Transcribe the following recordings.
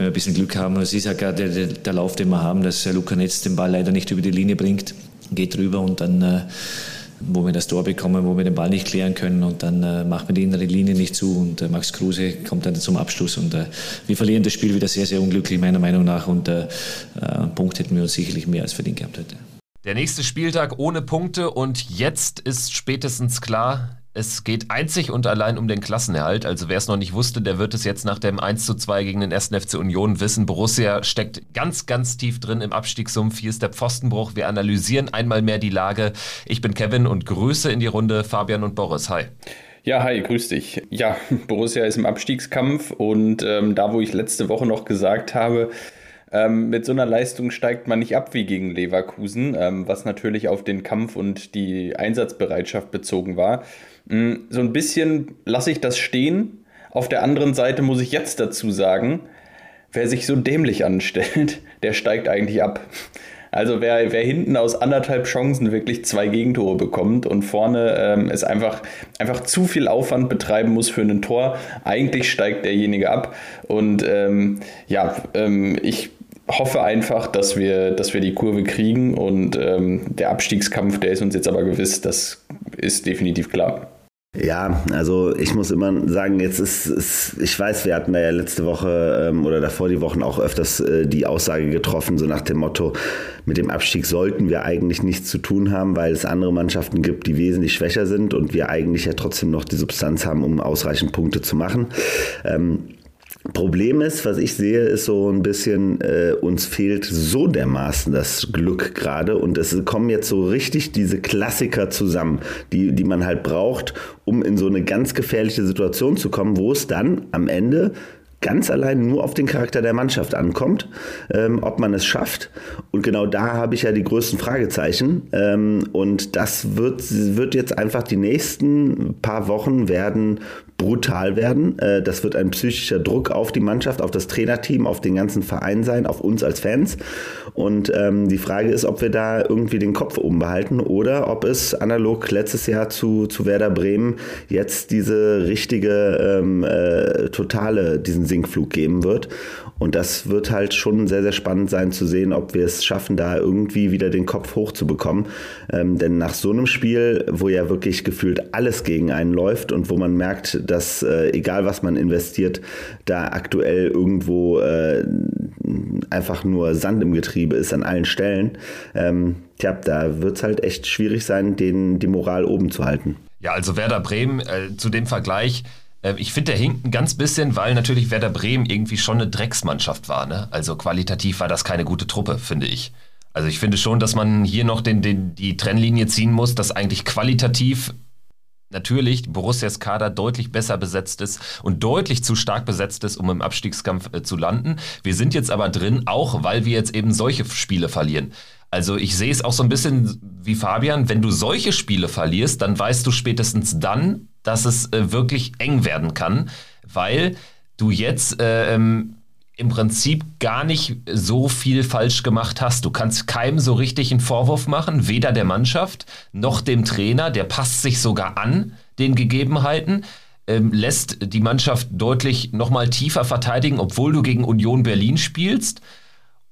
wenn wir ein bisschen Glück haben. Es ist ja gerade der, der, Lauf, den wir haben, dass Luca Netz den Ball leider nicht über die Linie bringt, geht drüber und dann äh, wo wir das Tor bekommen, wo wir den Ball nicht klären können und dann äh, macht man die innere Linie nicht zu und äh, Max Kruse kommt dann zum Abschluss und äh, wir verlieren das Spiel wieder sehr, sehr unglücklich meiner Meinung nach und einen Punkt hätten wir uns sicherlich mehr als verdient gehabt heute. Der nächste Spieltag ohne Punkte und jetzt ist spätestens klar, es geht einzig und allein um den Klassenerhalt. Also wer es noch nicht wusste, der wird es jetzt nach dem 1 zu 2 gegen den 1. FC Union wissen. Borussia steckt ganz, ganz tief drin im Abstiegssumpf. Hier ist der Pfostenbruch. Wir analysieren einmal mehr die Lage. Ich bin Kevin und Grüße in die Runde Fabian und Boris. Hi. Ja, hi, grüß dich. Ja, Borussia ist im Abstiegskampf und ähm, da, wo ich letzte Woche noch gesagt habe, ähm, mit so einer Leistung steigt man nicht ab wie gegen Leverkusen, ähm, was natürlich auf den Kampf und die Einsatzbereitschaft bezogen war. Mm, so ein bisschen lasse ich das stehen. Auf der anderen Seite muss ich jetzt dazu sagen, wer sich so dämlich anstellt, der steigt eigentlich ab. Also wer, wer hinten aus anderthalb Chancen wirklich zwei Gegentore bekommt und vorne ähm, es einfach, einfach zu viel Aufwand betreiben muss für ein Tor, eigentlich steigt derjenige ab. Und ähm, ja, ähm, ich hoffe einfach, dass wir, dass wir die Kurve kriegen und ähm, der Abstiegskampf, der ist uns jetzt aber gewiss, das ist definitiv klar. Ja, also ich muss immer sagen, jetzt ist, ist ich weiß, wir hatten da ja letzte Woche ähm, oder davor die Wochen auch öfters äh, die Aussage getroffen, so nach dem Motto, mit dem Abstieg sollten wir eigentlich nichts zu tun haben, weil es andere Mannschaften gibt, die wesentlich schwächer sind und wir eigentlich ja trotzdem noch die Substanz haben, um ausreichend Punkte zu machen. Ähm, Problem ist, was ich sehe, ist so ein bisschen, äh, uns fehlt so dermaßen das Glück gerade und es kommen jetzt so richtig diese Klassiker zusammen, die, die man halt braucht, um in so eine ganz gefährliche Situation zu kommen, wo es dann am Ende ganz allein nur auf den Charakter der Mannschaft ankommt, ähm, ob man es schafft. Und genau da habe ich ja die größten Fragezeichen. Ähm, und das wird, wird jetzt einfach die nächsten paar Wochen werden brutal werden. Äh, das wird ein psychischer Druck auf die Mannschaft, auf das Trainerteam, auf den ganzen Verein sein, auf uns als Fans. Und ähm, die Frage ist, ob wir da irgendwie den Kopf oben behalten oder ob es analog letztes Jahr zu, zu Werder Bremen jetzt diese richtige, ähm, äh, totale, diesen Sinkflug geben wird. Und das wird halt schon sehr, sehr spannend sein zu sehen, ob wir es schaffen, da irgendwie wieder den Kopf hochzubekommen. Ähm, denn nach so einem Spiel, wo ja wirklich gefühlt alles gegen einen läuft und wo man merkt, dass äh, egal was man investiert, da aktuell irgendwo äh, einfach nur Sand im Getriebe ist an allen Stellen, ähm, tja, da wird es halt echt schwierig sein, den, die Moral oben zu halten. Ja, also Werder Bremen, äh, zu dem Vergleich, äh, ich finde, der hinkt ein ganz bisschen, weil natürlich Werder Bremen irgendwie schon eine Drecksmannschaft war. Ne? Also qualitativ war das keine gute Truppe, finde ich. Also ich finde schon, dass man hier noch den, den, die Trennlinie ziehen muss, dass eigentlich qualitativ natürlich Borussias Kader deutlich besser besetzt ist und deutlich zu stark besetzt ist, um im Abstiegskampf äh, zu landen. Wir sind jetzt aber drin, auch weil wir jetzt eben solche Spiele verlieren. Also ich sehe es auch so ein bisschen wie Fabian, wenn du solche Spiele verlierst, dann weißt du spätestens dann, dass es äh, wirklich eng werden kann, weil du jetzt äh, ähm, im Prinzip gar nicht so viel falsch gemacht hast. Du kannst keinem so richtig einen Vorwurf machen, weder der Mannschaft noch dem Trainer. Der passt sich sogar an den Gegebenheiten, ähm, lässt die Mannschaft deutlich nochmal tiefer verteidigen, obwohl du gegen Union Berlin spielst.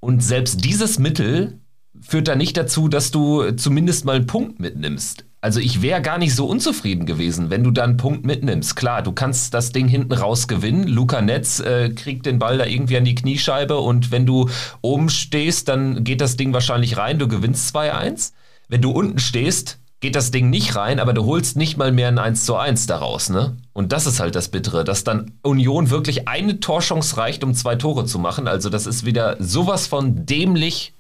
Und selbst dieses Mittel führt da nicht dazu, dass du zumindest mal einen Punkt mitnimmst also ich wäre gar nicht so unzufrieden gewesen, wenn du da einen Punkt mitnimmst. Klar, du kannst das Ding hinten raus gewinnen. Luca Netz äh, kriegt den Ball da irgendwie an die Kniescheibe und wenn du oben stehst, dann geht das Ding wahrscheinlich rein. Du gewinnst 2-1. Wenn du unten stehst, geht das Ding nicht rein, aber du holst nicht mal mehr ein 1 zu 1 daraus, ne? Und das ist halt das Bittere, dass dann Union wirklich eine Torchance reicht, um zwei Tore zu machen. Also das ist wieder sowas von dämlich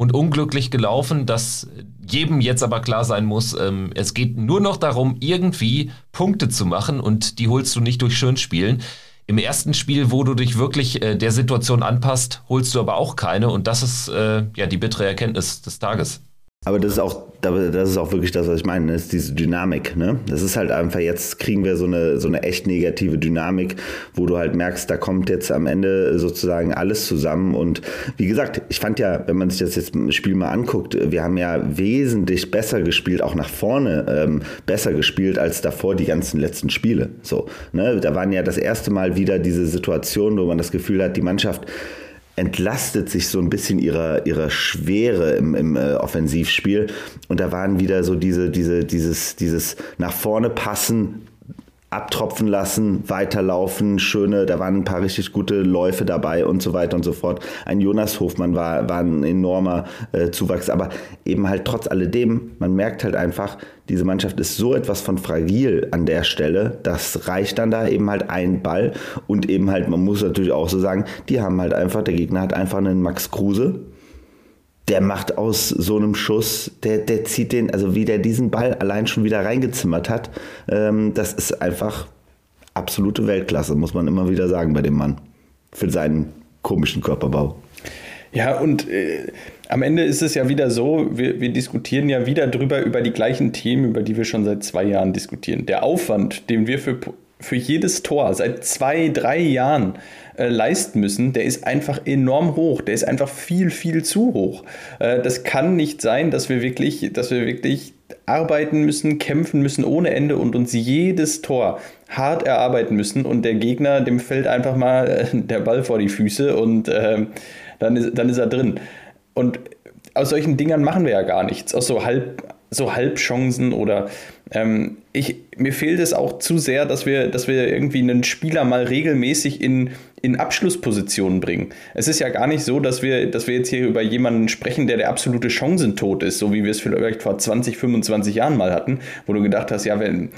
und unglücklich gelaufen, dass jedem jetzt aber klar sein muss, ähm, es geht nur noch darum, irgendwie Punkte zu machen und die holst du nicht durch Schönspielen. Im ersten Spiel, wo du dich wirklich äh, der Situation anpasst, holst du aber auch keine und das ist äh, ja die bittere Erkenntnis des Tages. Aber das ist auch, das ist auch wirklich das, was ich meine, ist diese Dynamik. Ne? Das ist halt einfach, jetzt kriegen wir so eine, so eine echt negative Dynamik, wo du halt merkst, da kommt jetzt am Ende sozusagen alles zusammen. Und wie gesagt, ich fand ja, wenn man sich das jetzt im Spiel mal anguckt, wir haben ja wesentlich besser gespielt, auch nach vorne ähm, besser gespielt als davor die ganzen letzten Spiele. So, ne? Da waren ja das erste Mal wieder diese Situation, wo man das Gefühl hat, die Mannschaft entlastet sich so ein bisschen ihrer, ihrer Schwere im, im äh, Offensivspiel. Und da waren wieder so diese, diese, dieses, dieses nach vorne passen, abtropfen lassen, weiterlaufen, schöne, da waren ein paar richtig gute Läufe dabei und so weiter und so fort. Ein Jonas Hofmann war, war ein enormer äh, Zuwachs, aber eben halt trotz alledem, man merkt halt einfach, diese Mannschaft ist so etwas von fragil an der Stelle, das reicht dann da eben halt ein Ball und eben halt, man muss natürlich auch so sagen, die haben halt einfach, der Gegner hat einfach einen Max Kruse, der macht aus so einem Schuss, der, der zieht den, also wie der diesen Ball allein schon wieder reingezimmert hat, ähm, das ist einfach absolute Weltklasse, muss man immer wieder sagen bei dem Mann. Für seinen komischen Körperbau. Ja, und äh, am Ende ist es ja wieder so, wir, wir diskutieren ja wieder drüber über die gleichen Themen, über die wir schon seit zwei Jahren diskutieren. Der Aufwand, den wir für, für jedes Tor seit zwei, drei Jahren äh, leisten müssen, der ist einfach enorm hoch. Der ist einfach viel, viel zu hoch. Äh, das kann nicht sein, dass wir wirklich, dass wir wirklich arbeiten müssen, kämpfen müssen ohne Ende und uns jedes Tor hart erarbeiten müssen und der Gegner, dem fällt einfach mal äh, der Ball vor die Füße und äh, dann, ist, dann ist er drin. Und aus solchen Dingern machen wir ja gar nichts. Aus so halb so Halbchancen oder ähm, ich, mir fehlt es auch zu sehr, dass wir, dass wir irgendwie einen Spieler mal regelmäßig in, in Abschlusspositionen bringen. Es ist ja gar nicht so, dass wir, dass wir jetzt hier über jemanden sprechen, der der absolute Chancentod ist, so wie wir es vielleicht vor 20, 25 Jahren mal hatten, wo du gedacht hast, ja, wenn,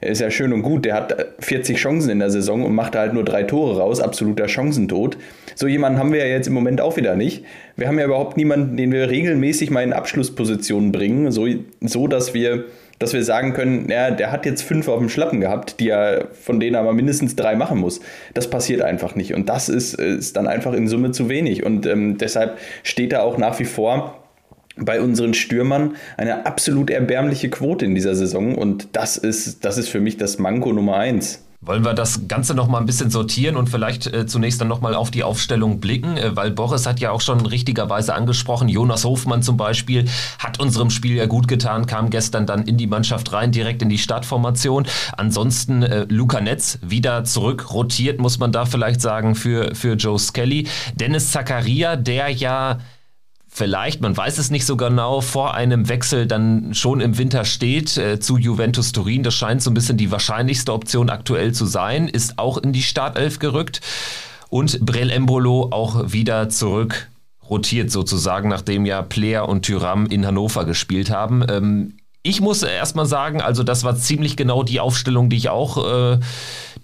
ist ja schön und gut, der hat 40 Chancen in der Saison und macht halt nur drei Tore raus, absoluter Chancentod. So jemanden haben wir ja jetzt im Moment auch wieder nicht. Wir haben ja überhaupt niemanden, den wir regelmäßig mal in Abschlusspositionen bringen, so, so dass wir dass wir sagen können, ja, der hat jetzt fünf auf dem Schlappen gehabt, die er, von denen er aber mindestens drei machen muss. Das passiert einfach nicht. Und das ist, ist dann einfach in Summe zu wenig. Und ähm, deshalb steht da auch nach wie vor bei unseren Stürmern eine absolut erbärmliche Quote in dieser Saison. Und das ist, das ist für mich das Manko Nummer eins. Wollen wir das Ganze noch mal ein bisschen sortieren und vielleicht äh, zunächst dann noch mal auf die Aufstellung blicken, äh, weil Boris hat ja auch schon richtigerweise angesprochen, Jonas Hofmann zum Beispiel hat unserem Spiel ja gut getan, kam gestern dann in die Mannschaft rein, direkt in die Startformation. Ansonsten äh, Luca Netz wieder zurück, rotiert muss man da vielleicht sagen für, für Joe Skelly. Dennis Zakaria, der ja vielleicht, man weiß es nicht so genau, vor einem Wechsel dann schon im Winter steht äh, zu Juventus Turin. Das scheint so ein bisschen die wahrscheinlichste Option aktuell zu sein, ist auch in die Startelf gerückt. Und Brel Embolo auch wieder zurück rotiert sozusagen, nachdem ja Player und Tyram in Hannover gespielt haben. Ähm, ich muss erstmal sagen, also das war ziemlich genau die Aufstellung, die ich auch, äh,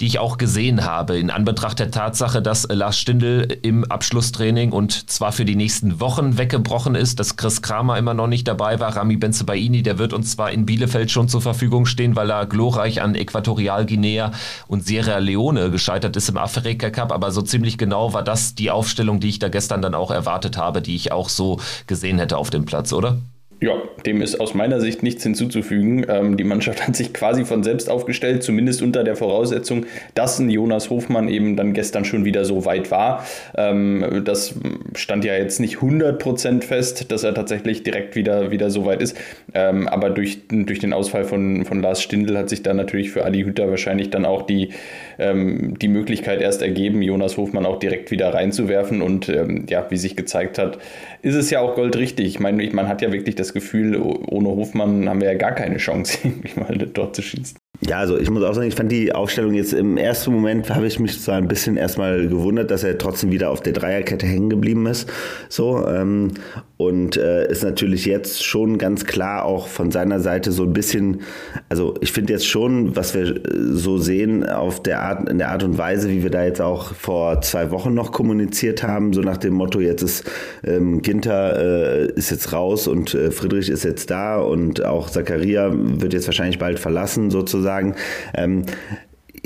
die ich auch gesehen habe, in Anbetracht der Tatsache, dass Lars Stindl im Abschlusstraining und zwar für die nächsten Wochen weggebrochen ist, dass Chris Kramer immer noch nicht dabei war, Rami Benzebaini, der wird uns zwar in Bielefeld schon zur Verfügung stehen, weil er glorreich an Äquatorialguinea und Sierra Leone gescheitert ist im Afrika Cup, aber so ziemlich genau war das die Aufstellung, die ich da gestern dann auch erwartet habe, die ich auch so gesehen hätte auf dem Platz, oder? Ja, dem ist aus meiner Sicht nichts hinzuzufügen. Ähm, die Mannschaft hat sich quasi von selbst aufgestellt, zumindest unter der Voraussetzung, dass ein Jonas Hofmann eben dann gestern schon wieder so weit war. Ähm, das stand ja jetzt nicht 100% fest, dass er tatsächlich direkt wieder, wieder so weit ist. Ähm, aber durch, durch den Ausfall von, von Lars Stindl hat sich dann natürlich für Ali Hütter wahrscheinlich dann auch die, ähm, die Möglichkeit erst ergeben, Jonas Hofmann auch direkt wieder reinzuwerfen. Und ähm, ja, wie sich gezeigt hat, ist es ja auch goldrichtig. Ich meine, man hat ja wirklich das Gefühl, ohne Hofmann haben wir ja gar keine Chance, mal dort zu schießen. Ja, also ich muss auch sagen, ich fand die Aufstellung jetzt im ersten Moment habe ich mich zwar ein bisschen erstmal gewundert, dass er trotzdem wieder auf der Dreierkette hängen geblieben ist. So, ähm, und äh, ist natürlich jetzt schon ganz klar auch von seiner Seite so ein bisschen, also ich finde jetzt schon, was wir so sehen auf der Art, in der Art und Weise, wie wir da jetzt auch vor zwei Wochen noch kommuniziert haben, so nach dem Motto, jetzt ist ähm, Ginter äh, ist jetzt raus und äh, Friedrich ist jetzt da und auch Zakaria wird jetzt wahrscheinlich bald verlassen sozusagen sozusagen. Ähm,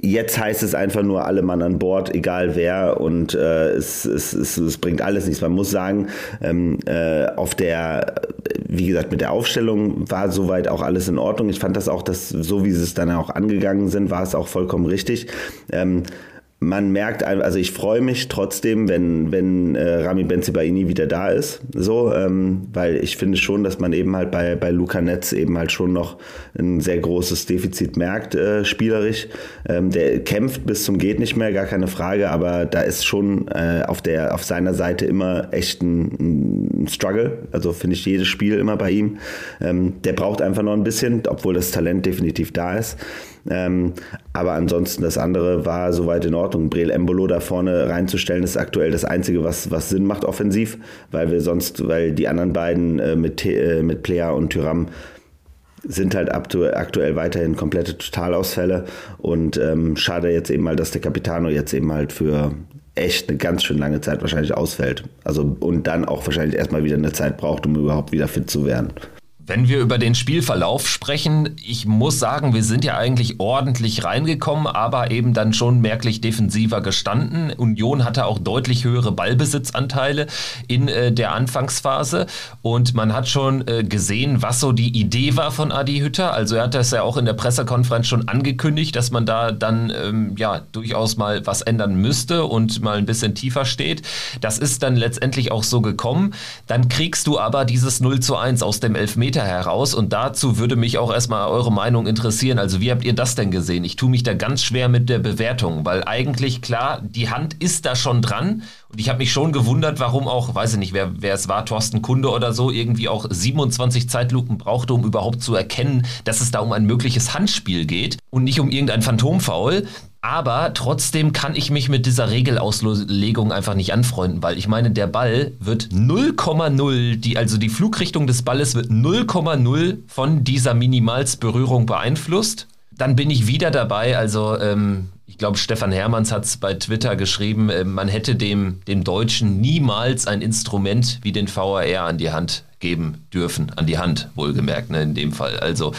Jetzt heißt es einfach nur alle Mann an Bord, egal wer, und äh, es, es, es, es, bringt alles nichts. Man muss sagen, ähm, äh, auf der wie gesagt, mit der Aufstellung war soweit auch alles in Ordnung. Ich fand das auch, dass so wie sie es dann auch angegangen sind, war es auch vollkommen richtig. Ähm, man merkt, also ich freue mich trotzdem, wenn, wenn äh, Rami Benzibaini wieder da ist, so, ähm, weil ich finde schon, dass man eben halt bei, bei Luca Netz eben halt schon noch ein sehr großes Defizit merkt, äh, spielerisch. Ähm, der kämpft bis zum geht nicht mehr, gar keine Frage, aber da ist schon äh, auf, der, auf seiner Seite immer echt ein, ein Struggle, also finde ich jedes Spiel immer bei ihm. Ähm, der braucht einfach noch ein bisschen, obwohl das Talent definitiv da ist. Ähm, aber ansonsten das andere war soweit in Ordnung. Breel Embolo da vorne reinzustellen, ist aktuell das Einzige, was, was Sinn macht offensiv, weil wir sonst, weil die anderen beiden äh, mit, äh, mit Plea und Tyram sind halt aktuell weiterhin komplette Totalausfälle und ähm, schade jetzt eben mal, dass der Capitano jetzt eben halt für echt eine ganz schön lange Zeit wahrscheinlich ausfällt. Also und dann auch wahrscheinlich erstmal wieder eine Zeit braucht, um überhaupt wieder fit zu werden. Wenn wir über den Spielverlauf sprechen, ich muss sagen, wir sind ja eigentlich ordentlich reingekommen, aber eben dann schon merklich defensiver gestanden. Union hatte auch deutlich höhere Ballbesitzanteile in äh, der Anfangsphase und man hat schon äh, gesehen, was so die Idee war von Adi Hütter. Also er hat das ja auch in der Pressekonferenz schon angekündigt, dass man da dann ähm, ja durchaus mal was ändern müsste und mal ein bisschen tiefer steht. Das ist dann letztendlich auch so gekommen. Dann kriegst du aber dieses 0 zu 1 aus dem Elfmeter Meter heraus. Und dazu würde mich auch erstmal eure Meinung interessieren. Also wie habt ihr das denn gesehen? Ich tue mich da ganz schwer mit der Bewertung, weil eigentlich klar, die Hand ist da schon dran. Und ich habe mich schon gewundert, warum auch, weiß ich nicht, wer, wer es war, Thorsten Kunde oder so, irgendwie auch 27 Zeitlupen brauchte, um überhaupt zu erkennen, dass es da um ein mögliches Handspiel geht und nicht um irgendein Phantomfoul. Aber trotzdem kann ich mich mit dieser Regelauslegung einfach nicht anfreunden, weil ich meine, der Ball wird 0,0, die, also die Flugrichtung des Balles wird 0,0 von dieser Minimalsberührung beeinflusst. Dann bin ich wieder dabei, also ähm, ich glaube, Stefan Hermanns hat es bei Twitter geschrieben, äh, man hätte dem, dem Deutschen niemals ein Instrument wie den VAR an die Hand geben dürfen, an die Hand, wohlgemerkt, ne, in dem Fall. Also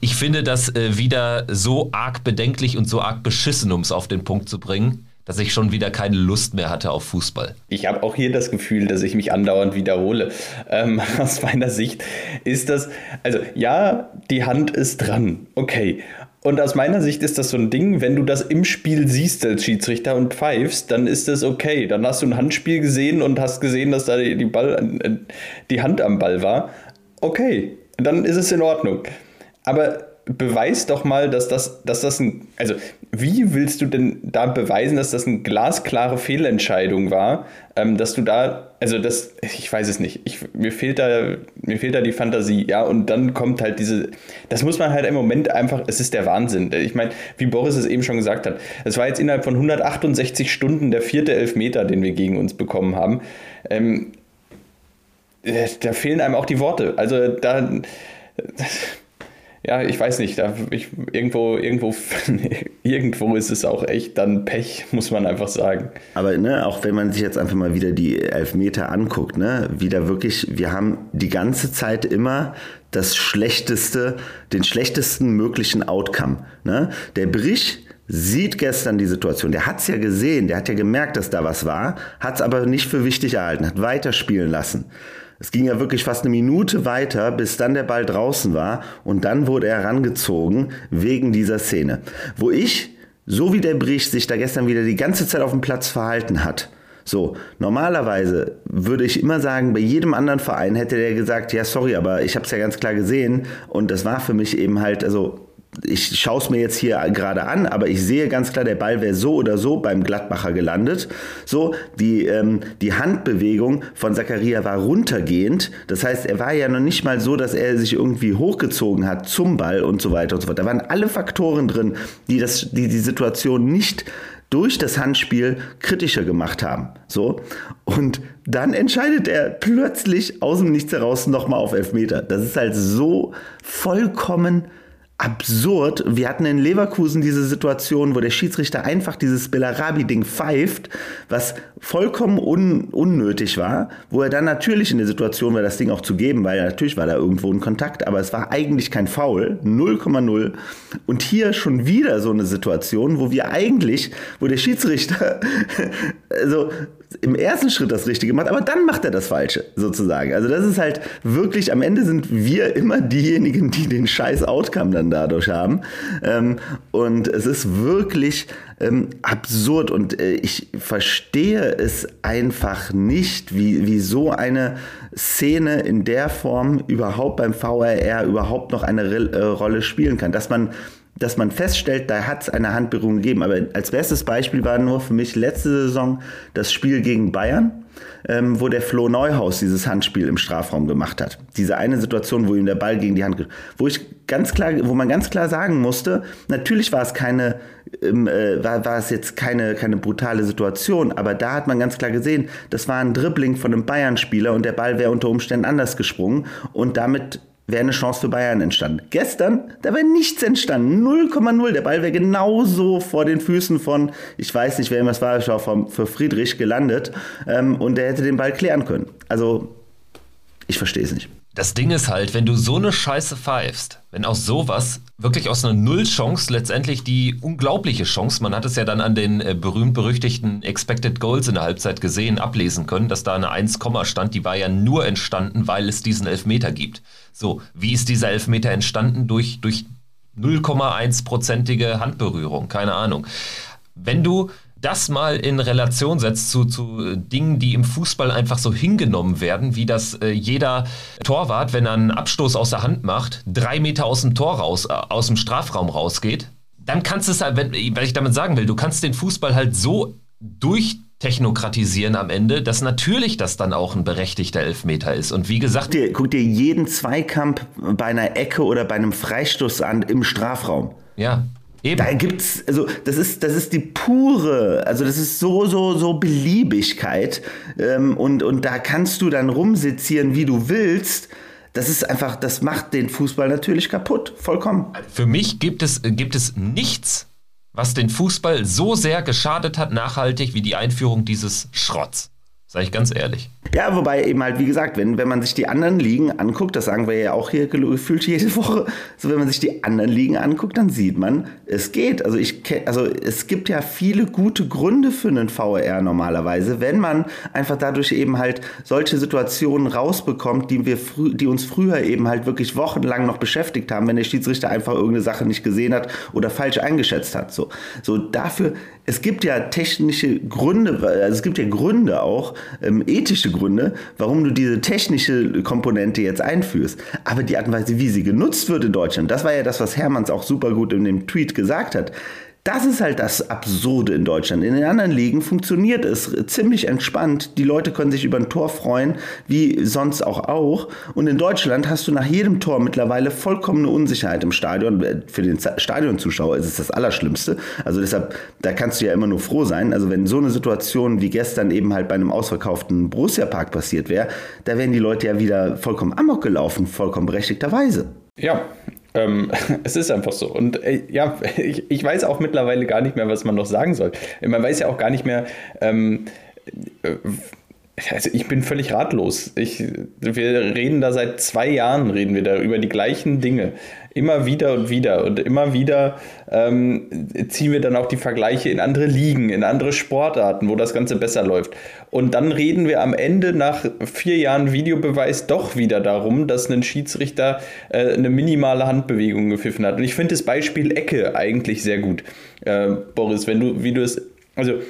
ich finde das äh, wieder so arg bedenklich und so arg beschissen, um es auf den Punkt zu bringen, dass ich schon wieder keine Lust mehr hatte auf Fußball. Ich habe auch hier das Gefühl, dass ich mich andauernd wiederhole. Ähm, aus meiner Sicht ist das, also ja, die Hand ist dran, okay. Und aus meiner Sicht ist das so ein Ding, wenn du das im Spiel siehst als Schiedsrichter und pfeifst, dann ist das okay. Dann hast du ein Handspiel gesehen und hast gesehen, dass da die, Ball, äh, die Hand am Ball war. Okay, dann ist es in Ordnung. Aber beweis doch mal, dass das, dass das ein. Also, wie willst du denn da beweisen, dass das eine glasklare Fehlentscheidung war? Ähm, dass du da, also das, ich weiß es nicht. Ich, mir, fehlt da, mir fehlt da die Fantasie, ja, und dann kommt halt diese, das muss man halt im Moment einfach, es ist der Wahnsinn. Ich meine, wie Boris es eben schon gesagt hat, es war jetzt innerhalb von 168 Stunden der vierte Elfmeter, den wir gegen uns bekommen haben. Ähm, äh, da fehlen einem auch die Worte. Also da ja, ich weiß nicht, da ich, irgendwo, irgendwo, irgendwo ist es auch echt dann Pech, muss man einfach sagen. Aber ne, auch wenn man sich jetzt einfach mal wieder die Elfmeter anguckt, ne, wieder wirklich, wir haben die ganze Zeit immer das schlechteste, den schlechtesten möglichen Outcome. Ne? Der Brich sieht gestern die Situation, der hat es ja gesehen, der hat ja gemerkt, dass da was war, hat es aber nicht für wichtig erhalten, hat weiterspielen lassen. Es ging ja wirklich fast eine Minute weiter, bis dann der Ball draußen war und dann wurde er herangezogen wegen dieser Szene. Wo ich, so wie der Brich sich da gestern wieder die ganze Zeit auf dem Platz verhalten hat, so, normalerweise würde ich immer sagen, bei jedem anderen Verein hätte der gesagt, ja, sorry, aber ich habe es ja ganz klar gesehen und das war für mich eben halt, also ich schaue es mir jetzt hier gerade an, aber ich sehe ganz klar, der Ball wäre so oder so beim Gladbacher gelandet. So, die, ähm, die Handbewegung von Zakaria war runtergehend. Das heißt, er war ja noch nicht mal so, dass er sich irgendwie hochgezogen hat zum Ball und so weiter und so fort. Da waren alle Faktoren drin, die das, die, die Situation nicht durch das Handspiel kritischer gemacht haben. So. Und dann entscheidet er plötzlich aus dem Nichts heraus nochmal auf Elfmeter. Das ist halt so vollkommen absurd. Wir hatten in Leverkusen diese Situation, wo der Schiedsrichter einfach dieses Bellarabi-Ding pfeift, was vollkommen un unnötig war, wo er dann natürlich in der Situation war, das Ding auch zu geben, weil natürlich war da irgendwo ein Kontakt, aber es war eigentlich kein Foul, 0,0. Und hier schon wieder so eine Situation, wo wir eigentlich, wo der Schiedsrichter, also im ersten Schritt das Richtige macht, aber dann macht er das Falsche, sozusagen. Also das ist halt wirklich, am Ende sind wir immer diejenigen, die den scheiß Outcome dann dadurch haben. Ähm, und es ist wirklich ähm, absurd und äh, ich verstehe es einfach nicht, wie, wie so eine Szene in der Form überhaupt beim VRR überhaupt noch eine äh, Rolle spielen kann. Dass man dass man feststellt, da hat es eine Handberührung gegeben. Aber als bestes Beispiel war nur für mich letzte Saison das Spiel gegen Bayern, ähm, wo der Flo Neuhaus dieses Handspiel im Strafraum gemacht hat. Diese eine Situation, wo ihm der Ball gegen die Hand, wo ich ganz klar, wo man ganz klar sagen musste, natürlich war es keine, ähm, äh, war, war es jetzt keine, keine brutale Situation, aber da hat man ganz klar gesehen, das war ein Dribbling von einem Bayern-Spieler und der Ball wäre unter Umständen anders gesprungen und damit wäre eine Chance für Bayern entstanden. Gestern, da wäre nichts entstanden. 0,0. Der Ball wäre genauso vor den Füßen von, ich weiß nicht, wer das war, ich war für Friedrich gelandet. Ähm, und der hätte den Ball klären können. Also, ich verstehe es nicht. Das Ding ist halt, wenn du so eine Scheiße pfeifst, wenn aus sowas wirklich aus einer Null-Chance letztendlich die unglaubliche Chance, man hat es ja dann an den äh, berühmt-berüchtigten Expected Goals in der Halbzeit gesehen, ablesen können, dass da eine 1, stand, die war ja nur entstanden, weil es diesen Elfmeter gibt. So, wie ist dieser Elfmeter entstanden? Durch, durch 0,1-prozentige Handberührung, keine Ahnung. Wenn du das mal in Relation setzt zu, zu Dingen, die im Fußball einfach so hingenommen werden, wie dass äh, jeder Torwart, wenn er einen Abstoß aus der Hand macht, drei Meter aus dem Tor raus, äh, aus dem Strafraum rausgeht, dann kannst du es halt, wenn, weil ich damit sagen will, du kannst den Fußball halt so durchtechnokratisieren am Ende, dass natürlich das dann auch ein berechtigter Elfmeter ist. Und wie gesagt. Guck dir, guck dir jeden Zweikampf bei einer Ecke oder bei einem Freistoß an im Strafraum. Ja. Eben. Da gibt's, also das ist, das ist die pure, also das ist so, so, so Beliebigkeit ähm, und, und da kannst du dann rumsizieren, wie du willst. Das ist einfach, das macht den Fußball natürlich kaputt, vollkommen. Für mich gibt es, gibt es nichts, was den Fußball so sehr geschadet hat, nachhaltig, wie die Einführung dieses Schrotts. Sag ich ganz ehrlich. Ja, wobei eben halt, wie gesagt, wenn, wenn man sich die anderen Ligen anguckt, das sagen wir ja auch hier gefühlt jede Woche, so wenn man sich die anderen Ligen anguckt, dann sieht man, es geht. Also ich also es gibt ja viele gute Gründe für einen VR normalerweise, wenn man einfach dadurch eben halt solche Situationen rausbekommt, die wir die uns früher eben halt wirklich wochenlang noch beschäftigt haben, wenn der Schiedsrichter einfach irgendeine Sache nicht gesehen hat oder falsch eingeschätzt hat. So, so dafür, es gibt ja technische Gründe, also es gibt ja Gründe auch, ähm, ethische Gründe, warum du diese technische Komponente jetzt einführst. Aber die Art und Weise, wie sie genutzt wird in Deutschland, das war ja das, was Hermanns auch super gut in dem Tweet gesagt hat. Das ist halt das Absurde in Deutschland. In den anderen Ligen funktioniert es ziemlich entspannt. Die Leute können sich über ein Tor freuen, wie sonst auch auch. Und in Deutschland hast du nach jedem Tor mittlerweile vollkommene Unsicherheit im Stadion. Für den Stadionzuschauer ist es das Allerschlimmste. Also deshalb, da kannst du ja immer nur froh sein. Also wenn so eine Situation wie gestern eben halt bei einem ausverkauften Borussia-Park passiert wäre, da wären die Leute ja wieder vollkommen amok gelaufen, vollkommen berechtigterweise. Ja, ähm, es ist einfach so. Und äh, ja, ich, ich, weiß auch mittlerweile gar nicht mehr, was man noch sagen soll. Man weiß ja auch gar nicht mehr. Ähm, äh, also ich bin völlig ratlos. Ich, wir reden da seit zwei Jahren, reden wir da über die gleichen Dinge. Immer wieder und wieder. Und immer wieder ähm, ziehen wir dann auch die Vergleiche in andere Ligen, in andere Sportarten, wo das Ganze besser läuft. Und dann reden wir am Ende nach vier Jahren Videobeweis doch wieder darum, dass ein Schiedsrichter äh, eine minimale Handbewegung gepfiffen hat. Und ich finde das Beispiel Ecke eigentlich sehr gut, äh, Boris, wenn du, wie du es, also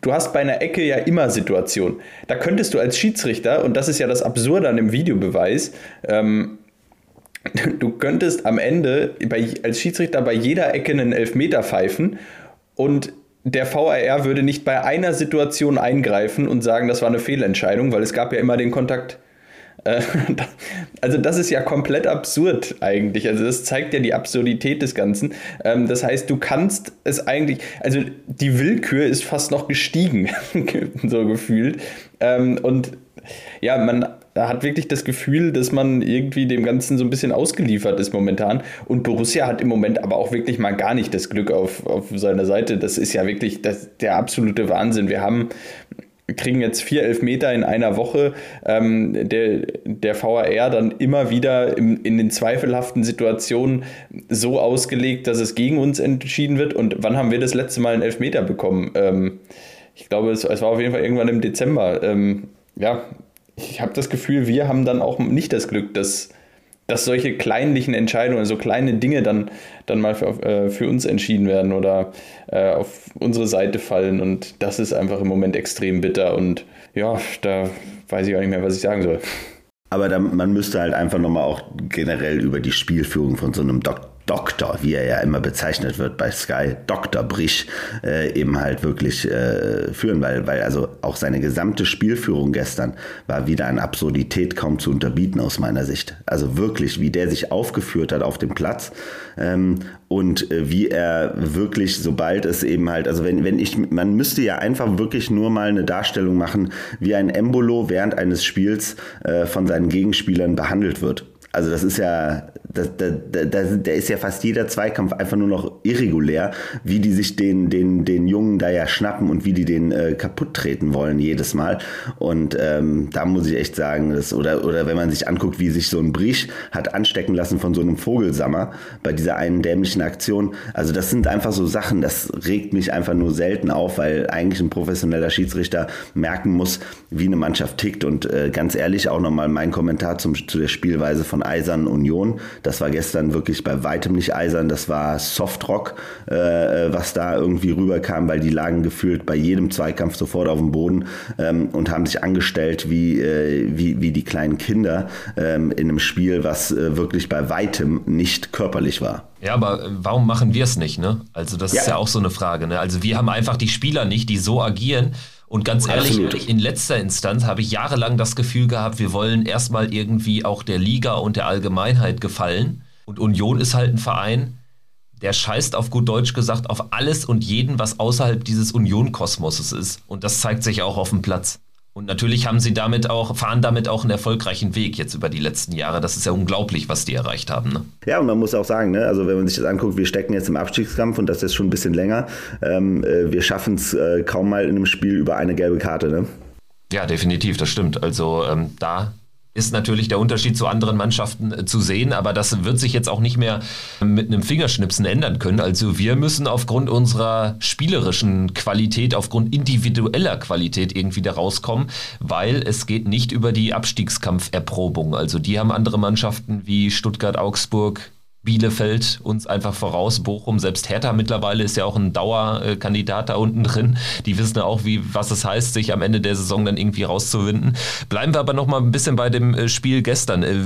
du hast bei einer Ecke ja immer Situation. Da könntest du als Schiedsrichter, und das ist ja das Absurde an dem Videobeweis, ähm, du könntest am Ende bei, als Schiedsrichter bei jeder Ecke einen Elfmeter pfeifen und der VAR würde nicht bei einer Situation eingreifen und sagen, das war eine Fehlentscheidung, weil es gab ja immer den Kontakt. Äh, also das ist ja komplett absurd eigentlich. Also das zeigt ja die Absurdität des Ganzen. Ähm, das heißt, du kannst es eigentlich, also die Willkür ist fast noch gestiegen, so gefühlt. Ähm, und ja, man hat wirklich das Gefühl, dass man irgendwie dem Ganzen so ein bisschen ausgeliefert ist momentan. Und Borussia hat im Moment aber auch wirklich mal gar nicht das Glück auf, auf seiner Seite. Das ist ja wirklich das, der absolute Wahnsinn. Wir haben kriegen jetzt vier Elfmeter in einer Woche. Ähm, der, der VAR dann immer wieder im, in den zweifelhaften Situationen so ausgelegt, dass es gegen uns entschieden wird. Und wann haben wir das letzte Mal einen Elfmeter bekommen? Ähm, ich glaube, es, es, war auf jeden Fall irgendwann im Dezember. Ähm, ja, ich habe das Gefühl, wir haben dann auch nicht das Glück, dass, dass solche kleinlichen Entscheidungen, so kleine Dinge dann, dann mal für, äh, für uns entschieden werden oder äh, auf unsere Seite fallen. Und das ist einfach im Moment extrem bitter. Und ja, da weiß ich auch nicht mehr, was ich sagen soll. Aber da, man müsste halt einfach nochmal auch generell über die Spielführung von so einem Doktor Doktor, wie er ja immer bezeichnet wird bei Sky, Dr. Brich, äh, eben halt wirklich äh, führen, weil, weil also auch seine gesamte Spielführung gestern war wieder an Absurdität kaum zu unterbieten aus meiner Sicht. Also wirklich, wie der sich aufgeführt hat auf dem Platz ähm, und äh, wie er wirklich, sobald es eben halt, also wenn, wenn ich, man müsste ja einfach wirklich nur mal eine Darstellung machen, wie ein Embolo während eines Spiels äh, von seinen Gegenspielern behandelt wird. Also das ist ja, da, da, da, da ist ja fast jeder Zweikampf einfach nur noch irregulär, wie die sich den, den, den Jungen da ja schnappen und wie die den äh, kaputt treten wollen jedes Mal. Und ähm, da muss ich echt sagen, dass, oder, oder wenn man sich anguckt, wie sich so ein Brich hat anstecken lassen von so einem Vogelsammer bei dieser einen dämlichen Aktion. Also das sind einfach so Sachen, das regt mich einfach nur selten auf, weil eigentlich ein professioneller Schiedsrichter merken muss, wie eine Mannschaft tickt. Und äh, ganz ehrlich auch nochmal mein Kommentar zum, zu der Spielweise von Eisern Union das war gestern wirklich bei weitem nicht eisern, das war Softrock, äh, was da irgendwie rüberkam, weil die lagen gefühlt bei jedem Zweikampf sofort auf dem Boden ähm, und haben sich angestellt wie, äh, wie, wie die kleinen Kinder ähm, in einem Spiel, was äh, wirklich bei weitem nicht körperlich war. Ja, aber warum machen wir es nicht, ne? Also das ja. ist ja auch so eine Frage, ne? Also wir haben einfach die Spieler nicht, die so agieren und ganz ehrlich, Absolut. in letzter Instanz habe ich jahrelang das Gefühl gehabt, wir wollen erstmal irgendwie auch der Liga und der Allgemeinheit gefallen. Und Union ist halt ein Verein, der scheißt auf gut Deutsch gesagt auf alles und jeden, was außerhalb dieses Union-Kosmoses ist. Und das zeigt sich auch auf dem Platz. Und natürlich haben sie damit auch, fahren damit auch einen erfolgreichen Weg jetzt über die letzten Jahre. Das ist ja unglaublich, was die erreicht haben. Ne? Ja, und man muss auch sagen, ne, also wenn man sich das anguckt, wir stecken jetzt im Abstiegskampf und das ist schon ein bisschen länger. Ähm, äh, wir schaffen es äh, kaum mal in einem Spiel über eine gelbe Karte. Ne? Ja, definitiv, das stimmt. Also ähm, da ist natürlich der Unterschied zu anderen Mannschaften äh, zu sehen, aber das wird sich jetzt auch nicht mehr mit einem Fingerschnipsen ändern können. Also wir müssen aufgrund unserer spielerischen Qualität, aufgrund individueller Qualität irgendwie da rauskommen, weil es geht nicht über die Abstiegskampferprobung. Also die haben andere Mannschaften wie Stuttgart, Augsburg, Bielefeld uns einfach voraus, Bochum, selbst Hertha mittlerweile ist ja auch ein Dauerkandidat da unten drin. Die wissen ja auch, wie, was es heißt, sich am Ende der Saison dann irgendwie rauszuwinden. Bleiben wir aber noch mal ein bisschen bei dem äh, Spiel gestern. Äh,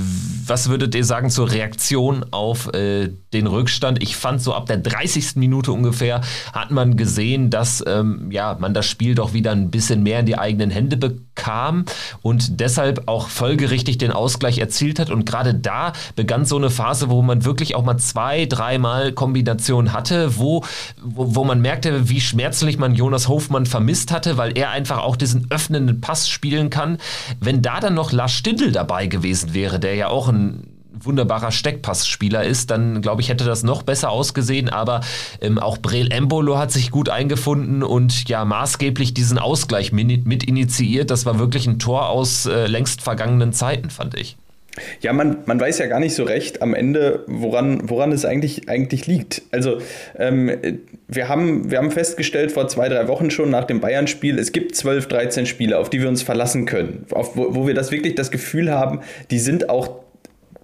was würdet ihr sagen zur Reaktion auf äh, den Rückstand? Ich fand so ab der 30. Minute ungefähr hat man gesehen, dass ähm, ja, man das Spiel doch wieder ein bisschen mehr in die eigenen Hände bekam und deshalb auch folgerichtig den Ausgleich erzielt hat. Und gerade da begann so eine Phase, wo man wirklich wirklich auch mal zwei, dreimal Kombinationen hatte, wo, wo, wo man merkte, wie schmerzlich man Jonas Hofmann vermisst hatte, weil er einfach auch diesen öffnenden Pass spielen kann. Wenn da dann noch Lars Stindl dabei gewesen wäre, der ja auch ein wunderbarer Steckpassspieler ist, dann glaube ich, hätte das noch besser ausgesehen. Aber ähm, auch Brel Embolo hat sich gut eingefunden und ja maßgeblich diesen Ausgleich mit initiiert. Das war wirklich ein Tor aus äh, längst vergangenen Zeiten, fand ich. Ja, man, man weiß ja gar nicht so recht am Ende, woran, woran es eigentlich, eigentlich liegt. Also, ähm, wir, haben, wir haben festgestellt vor zwei, drei Wochen schon nach dem Bayern-Spiel, es gibt 12, 13 Spiele, auf die wir uns verlassen können. Auf, wo, wo wir das wirklich das Gefühl haben, die sind auch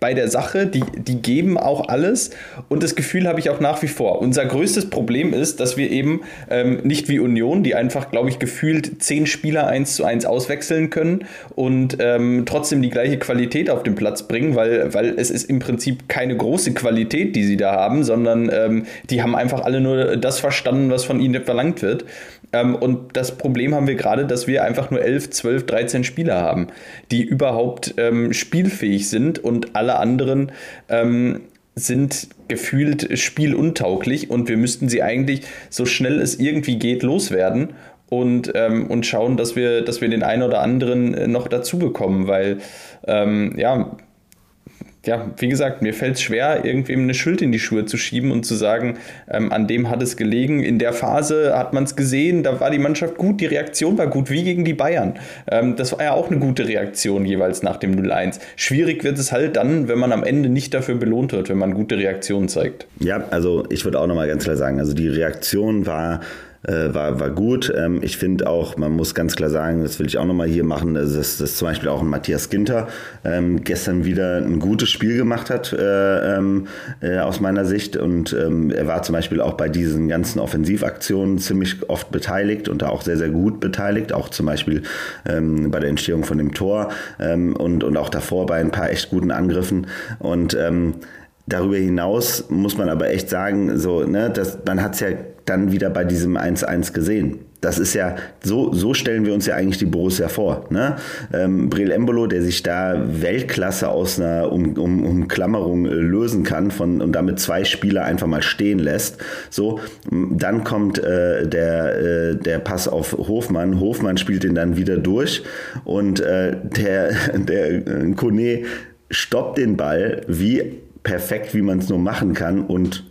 bei der Sache, die, die geben auch alles und das Gefühl habe ich auch nach wie vor. Unser größtes Problem ist, dass wir eben ähm, nicht wie Union, die einfach, glaube ich, gefühlt zehn Spieler eins zu eins auswechseln können und ähm, trotzdem die gleiche Qualität auf den Platz bringen, weil, weil es ist im Prinzip keine große Qualität, die sie da haben, sondern ähm, die haben einfach alle nur das verstanden, was von ihnen verlangt wird. Ähm, und das Problem haben wir gerade, dass wir einfach nur 11, 12, 13 Spieler haben, die überhaupt ähm, spielfähig sind und alle anderen ähm, sind gefühlt spieluntauglich und wir müssten sie eigentlich so schnell es irgendwie geht loswerden und, ähm, und schauen, dass wir, dass wir den einen oder anderen äh, noch dazu bekommen, weil ähm, ja, ja, wie gesagt, mir fällt es schwer, irgendwem eine Schuld in die Schuhe zu schieben und zu sagen, ähm, an dem hat es gelegen. In der Phase hat man es gesehen, da war die Mannschaft gut, die Reaktion war gut, wie gegen die Bayern. Ähm, das war ja auch eine gute Reaktion jeweils nach dem 0-1. Schwierig wird es halt dann, wenn man am Ende nicht dafür belohnt wird, wenn man gute Reaktionen zeigt. Ja, also ich würde auch nochmal ganz klar sagen, also die Reaktion war äh, war, war gut. Ähm, ich finde auch, man muss ganz klar sagen, das will ich auch nochmal hier machen, dass, dass zum Beispiel auch ein Matthias Ginter ähm, gestern wieder ein gutes Spiel gemacht hat, äh, ähm, äh, aus meiner Sicht. Und ähm, er war zum Beispiel auch bei diesen ganzen Offensivaktionen ziemlich oft beteiligt und da auch sehr, sehr gut beteiligt. Auch zum Beispiel ähm, bei der Entstehung von dem Tor ähm, und, und auch davor bei ein paar echt guten Angriffen. Und ähm, Darüber hinaus muss man aber echt sagen, so, ne, das, man hat es ja dann wieder bei diesem 1-1 gesehen. Das ist ja, so, so stellen wir uns ja eigentlich die Borussia vor. Ne? Ähm, Breel Embolo, der sich da Weltklasse aus einer um, um, Umklammerung äh, lösen kann von, und damit zwei Spieler einfach mal stehen lässt. So, dann kommt äh, der, äh, der Pass auf Hofmann. Hofmann spielt ihn dann wieder durch und äh, der, der äh, Kone stoppt den Ball wie perfekt, wie man es nur machen kann und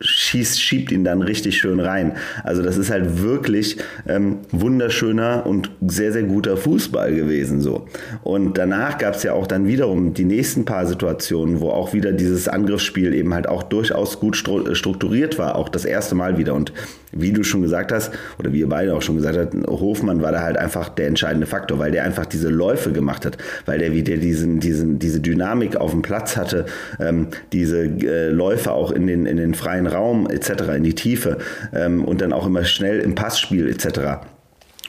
schießt, schiebt ihn dann richtig schön rein. Also das ist halt wirklich ähm, wunderschöner und sehr, sehr guter Fußball gewesen so. Und danach gab es ja auch dann wiederum die nächsten paar Situationen, wo auch wieder dieses Angriffsspiel eben halt auch durchaus gut strukturiert war, auch das erste Mal wieder. Und wie du schon gesagt hast, oder wie ihr beide auch schon gesagt habt, Hofmann war da halt einfach der entscheidende Faktor, weil der einfach diese Läufe gemacht hat, weil der wieder diesen, diesen, diese Dynamik auf dem Platz hatte, ähm, diese äh, Läufe auch in den, in den freien Raum etc., in die Tiefe ähm, und dann auch immer schnell im Passspiel etc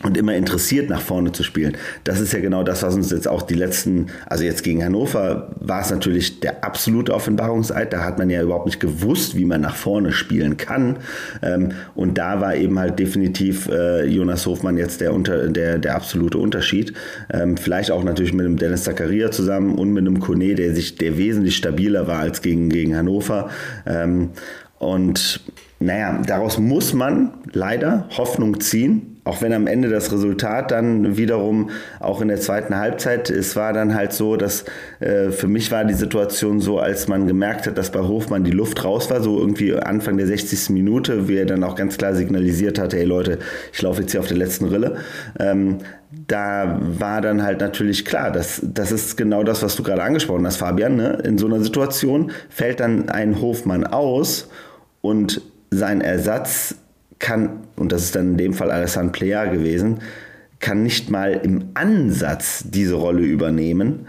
und immer interessiert nach vorne zu spielen. Das ist ja genau das, was uns jetzt auch die letzten, also jetzt gegen Hannover war es natürlich der absolute Offenbarungseid. Da hat man ja überhaupt nicht gewusst, wie man nach vorne spielen kann. Ähm, und da war eben halt definitiv äh, Jonas Hofmann jetzt der, der, der absolute Unterschied. Ähm, vielleicht auch natürlich mit dem Dennis Zakaria zusammen und mit einem Kone, der sich, der wesentlich stabiler war als gegen, gegen Hannover. Ähm, und naja, daraus muss man leider Hoffnung ziehen auch wenn am Ende das Resultat dann wiederum auch in der zweiten Halbzeit, es war dann halt so, dass äh, für mich war die Situation so, als man gemerkt hat, dass bei Hofmann die Luft raus war, so irgendwie Anfang der 60. Minute, wie er dann auch ganz klar signalisiert hatte, hey Leute, ich laufe jetzt hier auf der letzten Rille. Ähm, da war dann halt natürlich klar, dass das ist genau das, was du gerade angesprochen hast, Fabian. Ne? In so einer Situation fällt dann ein Hofmann aus und sein Ersatz kann, und das ist dann in dem Fall Alessandro Plea gewesen, kann nicht mal im Ansatz diese Rolle übernehmen.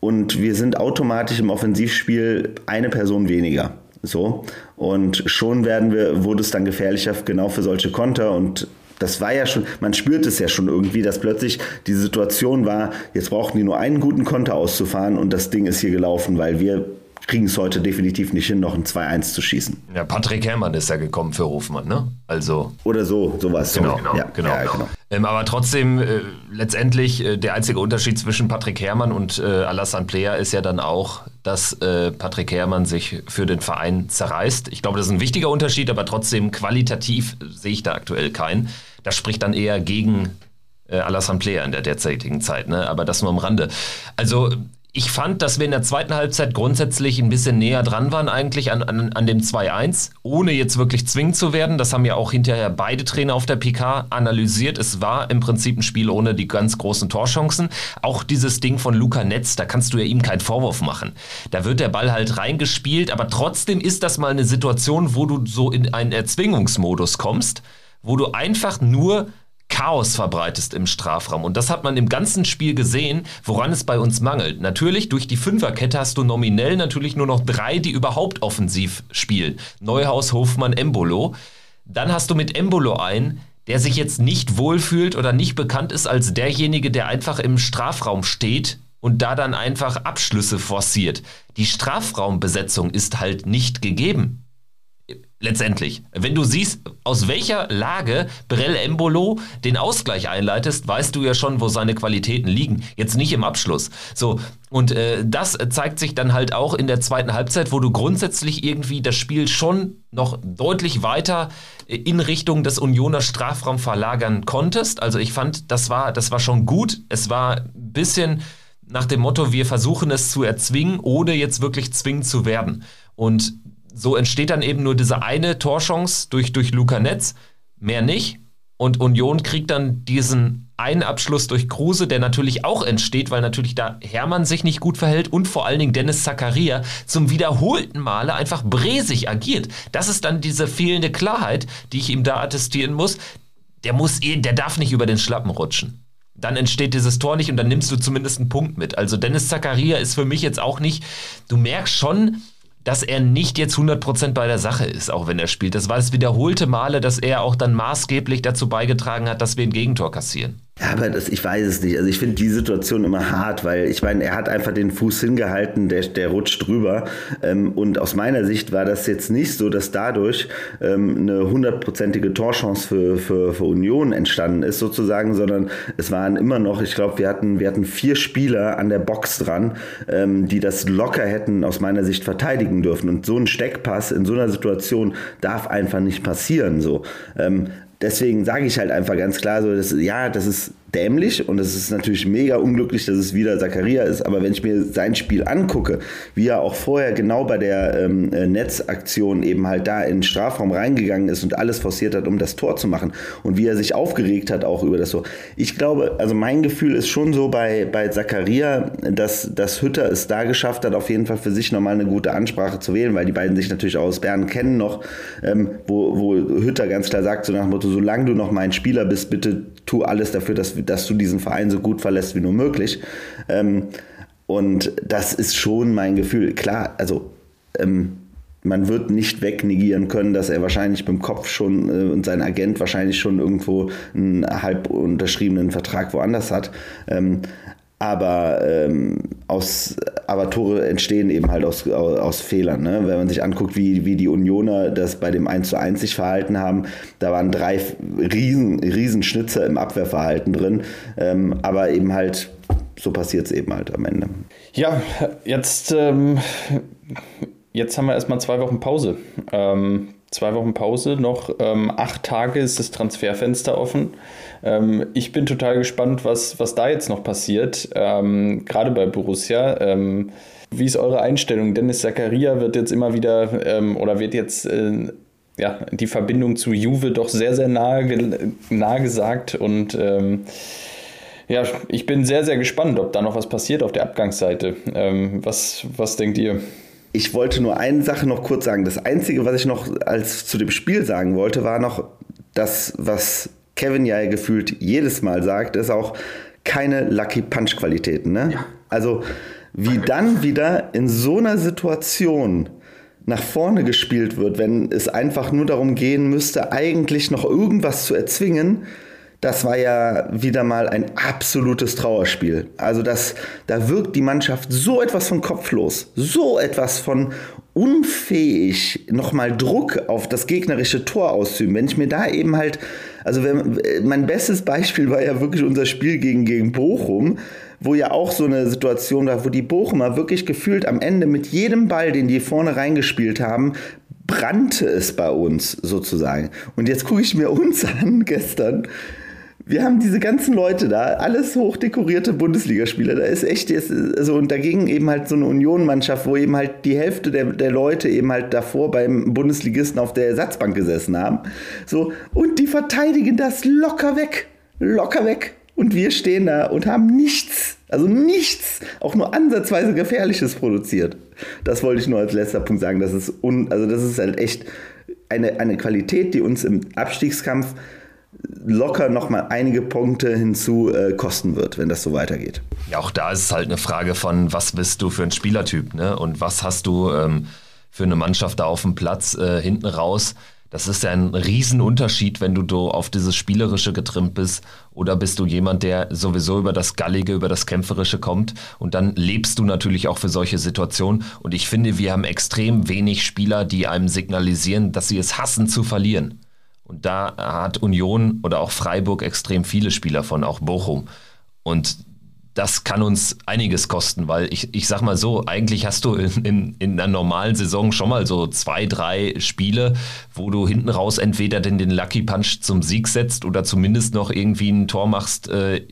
Und wir sind automatisch im Offensivspiel eine Person weniger. So. Und schon werden wir, wurde es dann gefährlicher, genau für solche Konter. Und das war ja schon, man spürt es ja schon irgendwie, dass plötzlich die Situation war, jetzt brauchten die nur einen guten Konter auszufahren und das Ding ist hier gelaufen, weil wir kriegen es heute definitiv nicht hin, noch ein 2-1 zu schießen. Ja, Patrick Herrmann ist ja gekommen für Hofmann, ne? Also. Oder so, sowas. Genau, genau, ja, genau. Ja, genau. Ähm, aber trotzdem, äh, letztendlich, äh, der einzige Unterschied zwischen Patrick Herrmann und äh, Alassane Player ist ja dann auch, dass äh, Patrick Herrmann sich für den Verein zerreißt. Ich glaube, das ist ein wichtiger Unterschied, aber trotzdem qualitativ sehe ich da aktuell keinen. Das spricht dann eher gegen äh, Alassane Player in der derzeitigen Zeit, ne? aber das nur am Rande. Also ich fand, dass wir in der zweiten Halbzeit grundsätzlich ein bisschen näher dran waren eigentlich an, an, an dem 2-1, ohne jetzt wirklich zwingend zu werden. Das haben ja auch hinterher beide Trainer auf der PK analysiert. Es war im Prinzip ein Spiel ohne die ganz großen Torchancen. Auch dieses Ding von Luca Netz, da kannst du ja ihm keinen Vorwurf machen. Da wird der Ball halt reingespielt, aber trotzdem ist das mal eine Situation, wo du so in einen Erzwingungsmodus kommst, wo du einfach nur Chaos verbreitest im Strafraum. Und das hat man im ganzen Spiel gesehen, woran es bei uns mangelt. Natürlich, durch die Fünferkette hast du nominell natürlich nur noch drei, die überhaupt offensiv spielen. Neuhaus, Hofmann, Embolo. Dann hast du mit Embolo einen, der sich jetzt nicht wohlfühlt oder nicht bekannt ist als derjenige, der einfach im Strafraum steht und da dann einfach Abschlüsse forciert. Die Strafraumbesetzung ist halt nicht gegeben. Letztendlich. Wenn du siehst, aus welcher Lage Brell Embolo den Ausgleich einleitest, weißt du ja schon, wo seine Qualitäten liegen. Jetzt nicht im Abschluss. So, und äh, das zeigt sich dann halt auch in der zweiten Halbzeit, wo du grundsätzlich irgendwie das Spiel schon noch deutlich weiter in Richtung des Unioner Strafraum verlagern konntest. Also ich fand, das war, das war schon gut. Es war ein bisschen nach dem Motto, wir versuchen es zu erzwingen, ohne jetzt wirklich zwingend zu werden. Und so entsteht dann eben nur diese eine Torchance durch, durch Luca Netz, mehr nicht. Und Union kriegt dann diesen einen Abschluss durch Kruse, der natürlich auch entsteht, weil natürlich da Hermann sich nicht gut verhält und vor allen Dingen Dennis Zakaria zum wiederholten Male einfach bresig agiert. Das ist dann diese fehlende Klarheit, die ich ihm da attestieren muss. der muss, eh, der darf nicht über den Schlappen rutschen. Dann entsteht dieses Tor nicht und dann nimmst du zumindest einen Punkt mit. Also Dennis Zakaria ist für mich jetzt auch nicht, du merkst schon, dass er nicht jetzt 100% bei der Sache ist, auch wenn er spielt. Das war das wiederholte Male, dass er auch dann maßgeblich dazu beigetragen hat, dass wir ein Gegentor kassieren. Ja, aber das, ich weiß es nicht. Also ich finde die Situation immer hart, weil ich meine, er hat einfach den Fuß hingehalten, der, der rutscht drüber. Ähm, und aus meiner Sicht war das jetzt nicht so, dass dadurch ähm, eine hundertprozentige Torchance für, für, für Union entstanden ist, sozusagen, sondern es waren immer noch, ich glaube, wir hatten, wir hatten vier Spieler an der Box dran, ähm, die das locker hätten aus meiner Sicht verteidigen dürfen. Und so ein Steckpass in so einer Situation darf einfach nicht passieren. So. Deswegen sage ich halt einfach ganz klar so, dass, ja, das ist dämlich und es ist natürlich mega unglücklich, dass es wieder Zakaria ist. Aber wenn ich mir sein Spiel angucke, wie er auch vorher genau bei der ähm, äh, Netzaktion eben halt da in den Strafraum reingegangen ist und alles forciert hat, um das Tor zu machen und wie er sich aufgeregt hat auch über das Tor. Ich glaube, also mein Gefühl ist schon so bei, bei Zakaria, dass, dass Hütter es da geschafft hat, auf jeden Fall für sich nochmal eine gute Ansprache zu wählen, weil die beiden sich natürlich aus Bern kennen noch, ähm, wo, wo Hütter ganz klar sagt, so nach dem Motto, solange du noch mein Spieler bist, bitte tu alles dafür, dass, dass du diesen Verein so gut verlässt wie nur möglich. Ähm, und das ist schon mein Gefühl. Klar, also ähm, man wird nicht wegnegieren können, dass er wahrscheinlich beim Kopf schon äh, und sein Agent wahrscheinlich schon irgendwo einen halb unterschriebenen Vertrag woanders hat. Ähm, aber ähm, aus aber Tore entstehen eben halt aus, aus, aus Fehlern. Ne? Wenn man sich anguckt, wie, wie die Unioner das bei dem 1 zu 1 sich verhalten haben, da waren drei riesen, riesen Schnitzer im Abwehrverhalten drin. Ähm, aber eben halt, so passiert es eben halt am Ende. Ja, jetzt, ähm, jetzt haben wir erstmal zwei Wochen Pause. Ähm, zwei Wochen Pause, noch ähm, acht Tage ist das Transferfenster offen. Ähm, ich bin total gespannt, was, was da jetzt noch passiert, ähm, gerade bei Borussia. Ähm, wie ist eure Einstellung? Dennis Zakaria wird jetzt immer wieder ähm, oder wird jetzt äh, ja, die Verbindung zu Juve doch sehr, sehr nahe, nahe gesagt und ähm, ja, ich bin sehr, sehr gespannt, ob da noch was passiert auf der Abgangsseite. Was, was denkt ihr? Ich wollte nur eine Sache noch kurz sagen. Das Einzige, was ich noch als zu dem Spiel sagen wollte, war noch das, was Kevin ja gefühlt jedes Mal sagt, ist auch keine Lucky Punch Qualitäten. Ne? Ja. Also wie dann wieder in so einer Situation nach vorne gespielt wird, wenn es einfach nur darum gehen müsste, eigentlich noch irgendwas zu erzwingen, das war ja wieder mal ein absolutes Trauerspiel. Also das, da wirkt die Mannschaft so etwas von kopflos, so etwas von unfähig, nochmal Druck auf das gegnerische Tor auszuüben. Wenn ich mir da eben halt, also wenn, mein bestes Beispiel war ja wirklich unser Spiel gegen, gegen Bochum, wo ja auch so eine Situation war, wo die Bochumer wirklich gefühlt am Ende mit jedem Ball, den die vorne reingespielt haben, brannte es bei uns sozusagen. Und jetzt gucke ich mir uns an gestern wir haben diese ganzen Leute da, alles hochdekorierte Bundesligaspieler. Da ist echt, also und dagegen eben halt so eine Union-Mannschaft, wo eben halt die Hälfte der, der Leute eben halt davor beim Bundesligisten auf der Ersatzbank gesessen haben. So, und die verteidigen das locker weg. Locker weg. Und wir stehen da und haben nichts, also nichts, auch nur ansatzweise Gefährliches produziert. Das wollte ich nur als letzter Punkt sagen. Das ist, un, also das ist halt echt eine, eine Qualität, die uns im Abstiegskampf locker noch mal einige Punkte hinzu äh, kosten wird, wenn das so weitergeht. Ja, auch da ist es halt eine Frage von, was bist du für ein Spielertyp ne? und was hast du ähm, für eine Mannschaft da auf dem Platz äh, hinten raus. Das ist ja ein Riesenunterschied, wenn du do auf dieses Spielerische getrimmt bist oder bist du jemand, der sowieso über das Gallige, über das Kämpferische kommt und dann lebst du natürlich auch für solche Situationen und ich finde, wir haben extrem wenig Spieler, die einem signalisieren, dass sie es hassen zu verlieren. Und da hat Union oder auch Freiburg extrem viele Spieler von, auch Bochum. Und das kann uns einiges kosten, weil ich, ich sag mal so, eigentlich hast du in, in, in einer normalen Saison schon mal so zwei, drei Spiele, wo du hinten raus entweder den, den Lucky Punch zum Sieg setzt oder zumindest noch irgendwie ein Tor machst äh,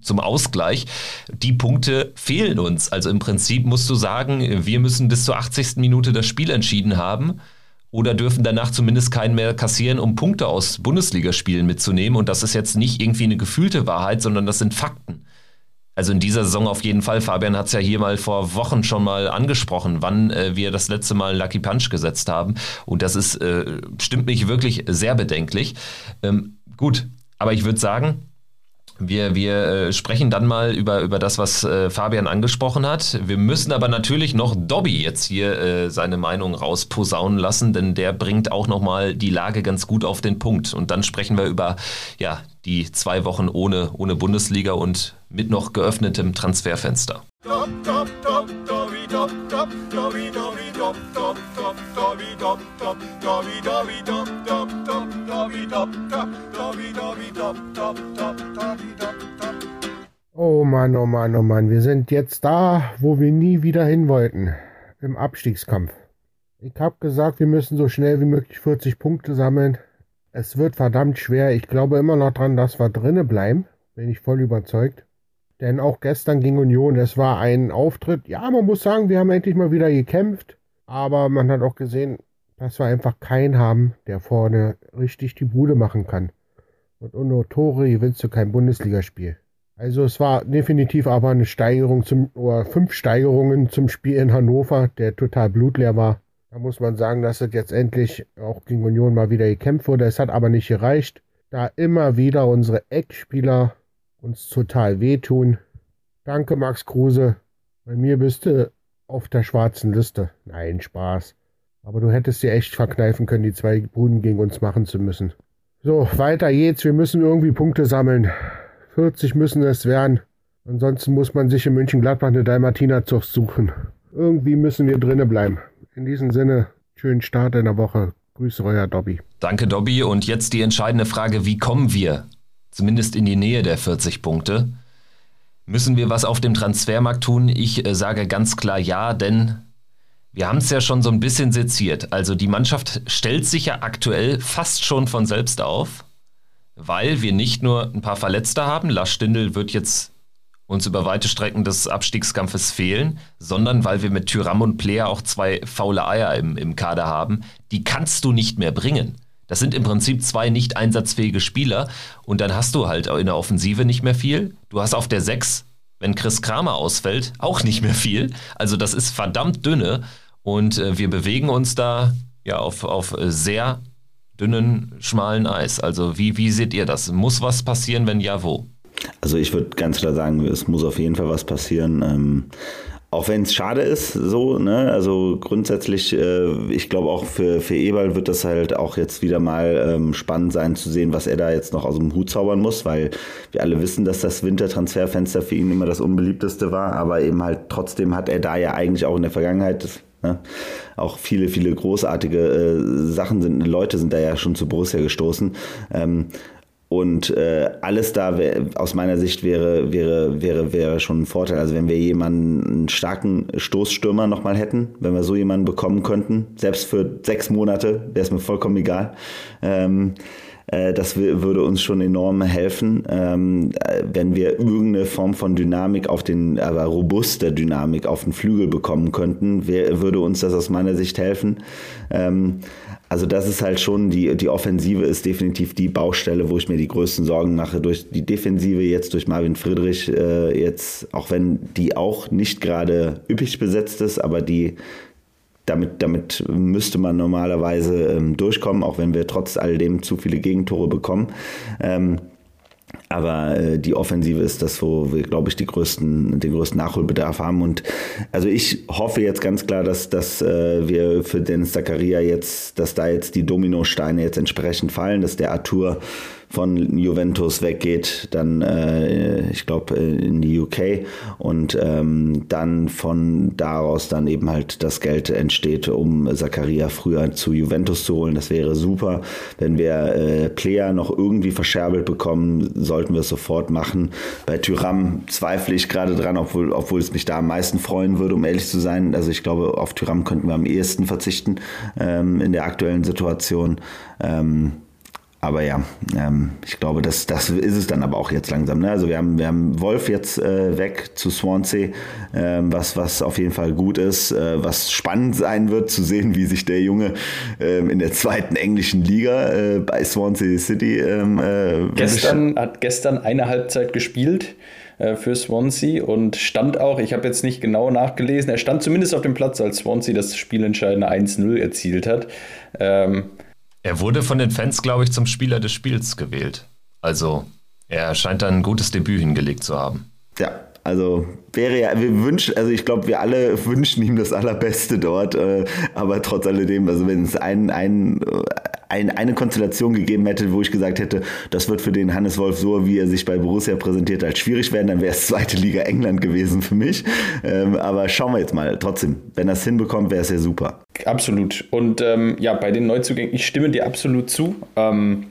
zum Ausgleich. Die Punkte fehlen uns. Also im Prinzip musst du sagen, wir müssen bis zur 80. Minute das Spiel entschieden haben oder dürfen danach zumindest keinen mehr kassieren, um Punkte aus Bundesligaspielen mitzunehmen. Und das ist jetzt nicht irgendwie eine gefühlte Wahrheit, sondern das sind Fakten. Also in dieser Saison auf jeden Fall. Fabian hat es ja hier mal vor Wochen schon mal angesprochen, wann äh, wir das letzte Mal Lucky Punch gesetzt haben. Und das ist, äh, stimmt mich wirklich sehr bedenklich. Ähm, gut, Aber ich würde sagen, wir, wir äh, sprechen dann mal über, über das, was äh, Fabian angesprochen hat. Wir müssen aber natürlich noch Dobby jetzt hier äh, seine Meinung rausposaunen lassen, denn der bringt auch nochmal die Lage ganz gut auf den Punkt. Und dann sprechen wir über ja, die zwei Wochen ohne, ohne Bundesliga und mit noch geöffnetem Transferfenster. Oh Mann, oh Mann, oh Mann, wir sind jetzt da, wo wir nie wieder hin wollten, im Abstiegskampf. Ich hab gesagt, wir müssen so schnell wie möglich 40 Punkte sammeln. Es wird verdammt schwer. Ich glaube immer noch dran, dass wir drinnen bleiben. Bin ich voll überzeugt. Denn auch gestern gegen Union, es war ein Auftritt. Ja, man muss sagen, wir haben endlich mal wieder gekämpft. Aber man hat auch gesehen, dass wir einfach keinen haben, der vorne richtig die Bude machen kann. Und ohne Tore gewinnst du kein Bundesligaspiel. Also es war definitiv aber eine Steigerung zum, oder fünf Steigerungen zum Spiel in Hannover, der total blutleer war. Da muss man sagen, dass es jetzt endlich auch gegen Union mal wieder gekämpft wurde. Es hat aber nicht gereicht, da immer wieder unsere Eckspieler uns total wehtun. Danke, Max Kruse. Bei mir bist du auf der schwarzen Liste. Nein, Spaß. Aber du hättest dir echt verkneifen können, die zwei Buden gegen uns machen zu müssen. So, weiter geht's. Wir müssen irgendwie Punkte sammeln. 40 müssen es werden. Ansonsten muss man sich in München-Gladbach eine Dalmatiner-Zucht suchen. Irgendwie müssen wir drinnen bleiben. In diesem Sinne, schönen Start in der Woche. Grüße euer Dobby. Danke, Dobby. Und jetzt die entscheidende Frage, wie kommen wir zumindest in die Nähe der 40 Punkte? Müssen wir was auf dem Transfermarkt tun? Ich äh, sage ganz klar ja, denn wir haben es ja schon so ein bisschen seziert. Also die Mannschaft stellt sich ja aktuell fast schon von selbst auf, weil wir nicht nur ein paar Verletzte haben. Lars Stindl wird jetzt uns über weite Strecken des Abstiegskampfes fehlen, sondern weil wir mit Tyram und Player auch zwei faule Eier im, im Kader haben. Die kannst du nicht mehr bringen. Das sind im Prinzip zwei nicht einsatzfähige Spieler und dann hast du halt in der Offensive nicht mehr viel. Du hast auf der 6 wenn Chris Kramer ausfällt, auch nicht mehr viel. Also das ist verdammt dünne und äh, wir bewegen uns da ja auf, auf sehr dünnen, schmalen Eis. Also wie, wie seht ihr das? Muss was passieren, wenn ja, wo? Also ich würde ganz klar sagen, es muss auf jeden Fall was passieren. Ähm, auch wenn es schade ist, so, ne? Also grundsätzlich, äh, ich glaube auch für, für Eberl wird das halt auch jetzt wieder mal ähm, spannend sein zu sehen, was er da jetzt noch aus dem Hut zaubern muss, weil wir alle wissen, dass das Wintertransferfenster für ihn immer das unbeliebteste war, aber eben halt trotzdem hat er da ja eigentlich auch in der Vergangenheit Ne? Auch viele, viele großartige äh, Sachen sind, Leute sind da ja schon zu Borussia gestoßen. Ähm, und äh, alles da wär, aus meiner Sicht wäre, wäre, wäre, wäre schon ein Vorteil. Also wenn wir jemanden, einen starken Stoßstürmer nochmal hätten, wenn wir so jemanden bekommen könnten, selbst für sechs Monate, wäre es mir vollkommen egal. Ähm, äh, das würde uns schon enorm helfen, ähm, wenn wir irgendeine Form von Dynamik auf den, aber robuste Dynamik auf den Flügel bekommen könnten, würde uns das aus meiner Sicht helfen. Ähm, also das ist halt schon, die, die Offensive ist definitiv die Baustelle, wo ich mir die größten Sorgen mache. Durch die Defensive jetzt durch Marvin Friedrich, äh, jetzt, auch wenn die auch nicht gerade üppig besetzt ist, aber die damit, damit müsste man normalerweise ähm, durchkommen, auch wenn wir trotz alledem zu viele Gegentore bekommen. Ähm, aber äh, die Offensive ist das, wo wir, glaube ich, die größten, den größten Nachholbedarf haben. Und also ich hoffe jetzt ganz klar, dass, dass äh, wir für Dennis Zakaria jetzt, dass da jetzt die Dominosteine jetzt entsprechend fallen, dass der Arthur von Juventus weggeht, dann äh, ich glaube in die UK und ähm, dann von daraus dann eben halt das Geld entsteht, um Zakaria früher zu Juventus zu holen. Das wäre super. Wenn wir äh, Player noch irgendwie verscherbelt bekommen, sollten wir es sofort machen. Bei Tyram zweifle ich gerade dran, obwohl, obwohl es mich da am meisten freuen würde, um ehrlich zu sein. Also ich glaube, auf Tyram könnten wir am ehesten verzichten ähm, in der aktuellen Situation. Ähm, aber ja, ähm, ich glaube, das, das ist es dann aber auch jetzt langsam. Ne? Also wir haben, wir haben Wolf jetzt äh, weg zu Swansea, ähm, was, was auf jeden Fall gut ist, äh, was spannend sein wird zu sehen, wie sich der Junge ähm, in der zweiten englischen Liga äh, bei Swansea City ähm, äh, gestern hat gestern eine Halbzeit gespielt äh, für Swansea und stand auch, ich habe jetzt nicht genau nachgelesen, er stand zumindest auf dem Platz, als Swansea das spielentscheidende 1-0 erzielt hat. Ähm, er wurde von den Fans, glaube ich, zum Spieler des Spiels gewählt. Also er scheint dann ein gutes Debüt hingelegt zu haben. Ja, also wäre ja, wir wünschen, also ich glaube, wir alle wünschen ihm das Allerbeste dort, äh, aber trotz alledem, also wenn es ein, ein, ein, eine Konstellation gegeben hätte, wo ich gesagt hätte, das wird für den Hannes Wolf so, wie er sich bei Borussia präsentiert, als schwierig werden, dann wäre es zweite Liga England gewesen für mich. Ähm, aber schauen wir jetzt mal. Trotzdem, wenn er es hinbekommt, wäre es ja super. Absolut. Und ähm, ja, bei den Neuzugängen, ich stimme dir absolut zu. Ähm,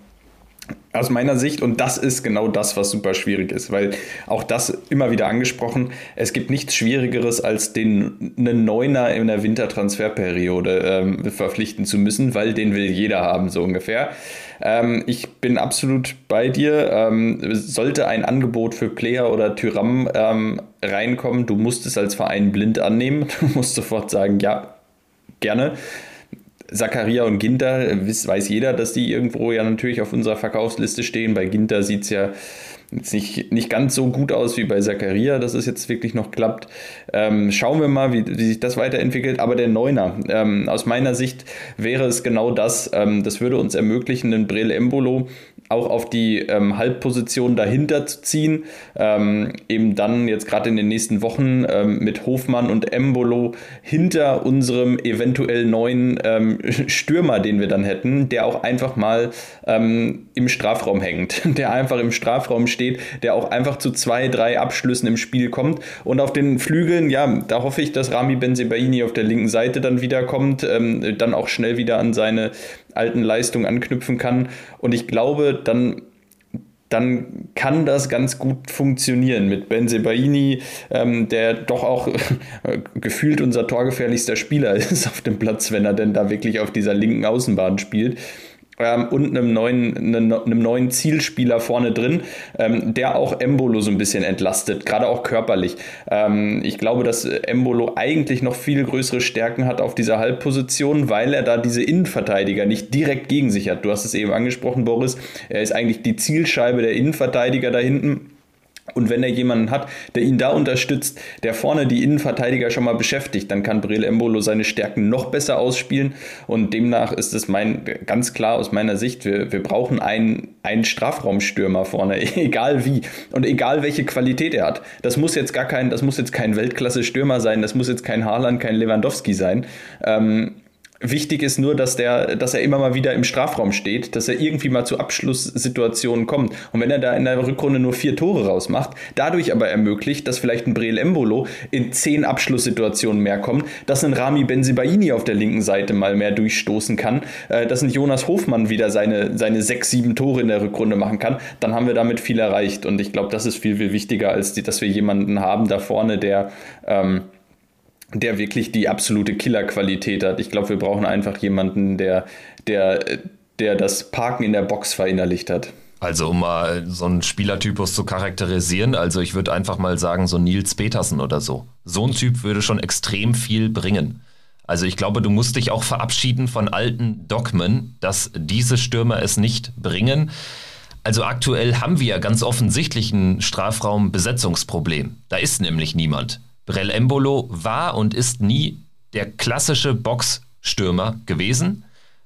aus meiner Sicht, und das ist genau das, was super schwierig ist, weil auch das immer wieder angesprochen, es gibt nichts Schwierigeres, als den einen Neuner in der Wintertransferperiode ähm, verpflichten zu müssen, weil den will jeder haben, so ungefähr. Ähm, ich bin absolut bei dir. Ähm, sollte ein Angebot für Player oder Tyram ähm, reinkommen, du musst es als Verein blind annehmen. Du musst sofort sagen, ja, gerne. Zakaria und Ginter, weiß jeder, dass die irgendwo ja natürlich auf unserer Verkaufsliste stehen. Bei Ginter sieht es ja jetzt nicht, nicht ganz so gut aus wie bei Zakaria, dass es jetzt wirklich noch klappt. Ähm, schauen wir mal, wie, wie, sich das weiterentwickelt. Aber der Neuner, ähm, aus meiner Sicht wäre es genau das. Ähm, das würde uns ermöglichen, den Brel Embolo auch auf die ähm, Halbposition dahinter zu ziehen. Ähm, eben dann jetzt gerade in den nächsten Wochen ähm, mit Hofmann und Embolo hinter unserem eventuell neuen ähm, Stürmer, den wir dann hätten, der auch einfach mal ähm, im Strafraum hängt, der einfach im Strafraum steht, der auch einfach zu zwei, drei Abschlüssen im Spiel kommt. Und auf den Flügeln, ja, da hoffe ich, dass Rami Benzebaini auf der linken Seite dann wieder kommt, ähm, dann auch schnell wieder an seine alten Leistungen anknüpfen kann. Und ich glaube, dann dann kann das ganz gut funktionieren mit Benzebaini, ähm, der doch auch gefühlt unser torgefährlichster Spieler ist auf dem Platz, wenn er denn da wirklich auf dieser linken Außenbahn spielt ähm, und einem neuen, einem, neuen Zielspieler vorne drin, ähm, der auch Embolo so ein bisschen entlastet, gerade auch körperlich. Ähm, ich glaube, dass Embolo eigentlich noch viel größere Stärken hat auf dieser Halbposition, weil er da diese Innenverteidiger nicht direkt gegen sich hat. Du hast es eben angesprochen, Boris. Er ist eigentlich die Zielscheibe der Innenverteidiger da hinten und wenn er jemanden hat, der ihn da unterstützt, der vorne die Innenverteidiger schon mal beschäftigt, dann kann Breel Embolo seine Stärken noch besser ausspielen. Und demnach ist es mein, ganz klar aus meiner Sicht, wir, wir brauchen einen, einen Strafraumstürmer vorne, egal wie und egal welche Qualität er hat. Das muss jetzt gar kein, das muss jetzt kein Weltklasse-Stürmer sein, das muss jetzt kein Haaland, kein Lewandowski sein. Ähm, Wichtig ist nur, dass, der, dass er immer mal wieder im Strafraum steht, dass er irgendwie mal zu Abschlusssituationen kommt. Und wenn er da in der Rückrunde nur vier Tore rausmacht, dadurch aber ermöglicht, dass vielleicht ein Breel Embolo in zehn Abschlusssituationen mehr kommt, dass ein Rami Benzibaini auf der linken Seite mal mehr durchstoßen kann, äh, dass ein Jonas Hofmann wieder seine, seine sechs, sieben Tore in der Rückrunde machen kann, dann haben wir damit viel erreicht. Und ich glaube, das ist viel, viel wichtiger, als die, dass wir jemanden haben da vorne, der ähm, der wirklich die absolute Killerqualität hat. Ich glaube, wir brauchen einfach jemanden, der, der, der das Parken in der Box verinnerlicht hat. Also um mal so einen Spielertypus zu charakterisieren, also ich würde einfach mal sagen, so Nils Petersen oder so. So ein Typ würde schon extrem viel bringen. Also ich glaube, du musst dich auch verabschieden von alten Dogmen, dass diese Stürmer es nicht bringen. Also aktuell haben wir ganz offensichtlich ein Strafraumbesetzungsproblem. Da ist nämlich niemand. Brell Embolo war und ist nie der klassische Boxstürmer gewesen.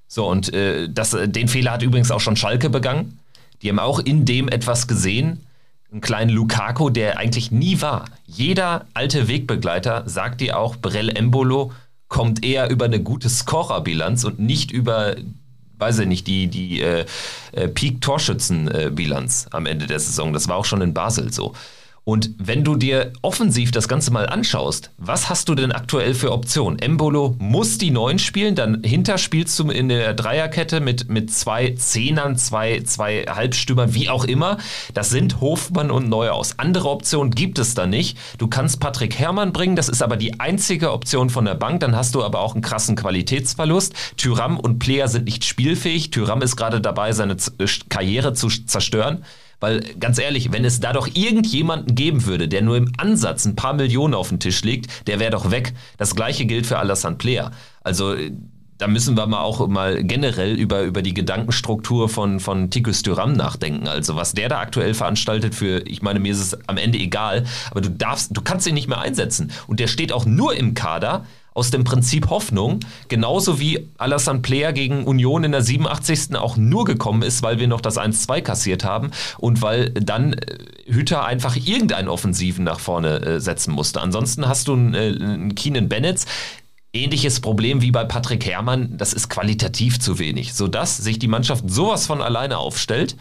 So, und äh, das, den Fehler hat übrigens auch schon Schalke begangen. Die haben auch in dem etwas gesehen. Einen kleinen Lukaku, der eigentlich nie war. Jeder alte Wegbegleiter sagt dir auch, Brell Embolo kommt eher über eine gute Scorerbilanz und nicht über, weiß ich nicht, die, die äh, äh, Peak-Torschützenbilanz am Ende der Saison. Das war auch schon in Basel so. Und wenn du dir offensiv das Ganze mal anschaust, was hast du denn aktuell für Optionen? Embolo muss die Neun spielen, dann hinter spielst du in der Dreierkette mit, mit zwei Zehnern, zwei, zwei Halbstürmern, wie auch immer. Das sind Hofmann und Neuhaus. Andere Optionen gibt es da nicht. Du kannst Patrick Herrmann bringen, das ist aber die einzige Option von der Bank. Dann hast du aber auch einen krassen Qualitätsverlust. Tyram und Player sind nicht spielfähig. Tyram ist gerade dabei, seine Karriere zu zerstören. Weil ganz ehrlich, wenn es da doch irgendjemanden geben würde, der nur im Ansatz ein paar Millionen auf den Tisch legt, der wäre doch weg. Das gleiche gilt für Alassane Player. Also da müssen wir mal auch mal generell über, über die Gedankenstruktur von, von Tikus Thuram nachdenken. Also was der da aktuell veranstaltet für, ich meine, mir ist es am Ende egal, aber du darfst, du kannst ihn nicht mehr einsetzen. Und der steht auch nur im Kader aus dem Prinzip Hoffnung, genauso wie Alassane Player gegen Union in der 87. auch nur gekommen ist, weil wir noch das 1-2 kassiert haben und weil dann äh, Hütter einfach irgendeinen Offensiven nach vorne äh, setzen musste. Ansonsten hast du einen, äh, einen Keenan Bennett, Ähnliches Problem wie bei Patrick Herrmann, das ist qualitativ zu wenig, sodass sich die Mannschaft sowas von alleine aufstellt.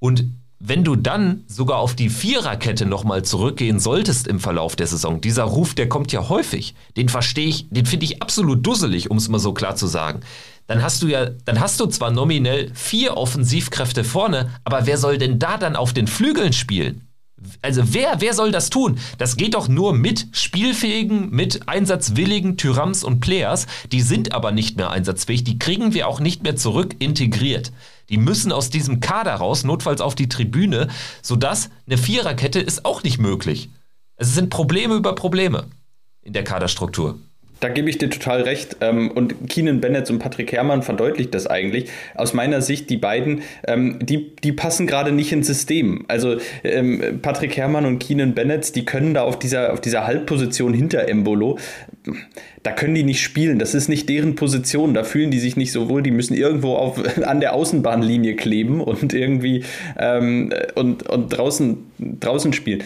Und wenn du dann sogar auf die Viererkette nochmal zurückgehen solltest im Verlauf der Saison, dieser Ruf, der kommt ja häufig, den verstehe ich, den finde ich absolut dusselig, um es mal so klar zu sagen. Dann hast du ja, dann hast du zwar nominell vier Offensivkräfte vorne, aber wer soll denn da dann auf den Flügeln spielen? Also wer, wer soll das tun? Das geht doch nur mit spielfähigen, mit einsatzwilligen Tyrams und Players. Die sind aber nicht mehr einsatzfähig. Die kriegen wir auch nicht mehr zurück integriert. Die müssen aus diesem Kader raus, notfalls auf die Tribüne, sodass eine Viererkette ist auch nicht möglich. Es sind Probleme über Probleme in der Kaderstruktur. Da gebe ich dir total recht. Ähm, und Keenan Bennett und Patrick Herrmann verdeutlicht das eigentlich. Aus meiner Sicht, die beiden, ähm, die, die passen gerade nicht ins System. Also ähm, Patrick Herrmann und Keenan Bennett, die können da auf dieser, auf dieser Halbposition hinter Embolo, da können die nicht spielen. Das ist nicht deren Position. Da fühlen die sich nicht so wohl. Die müssen irgendwo auf, an der Außenbahnlinie kleben und irgendwie ähm, und, und draußen, draußen spielen.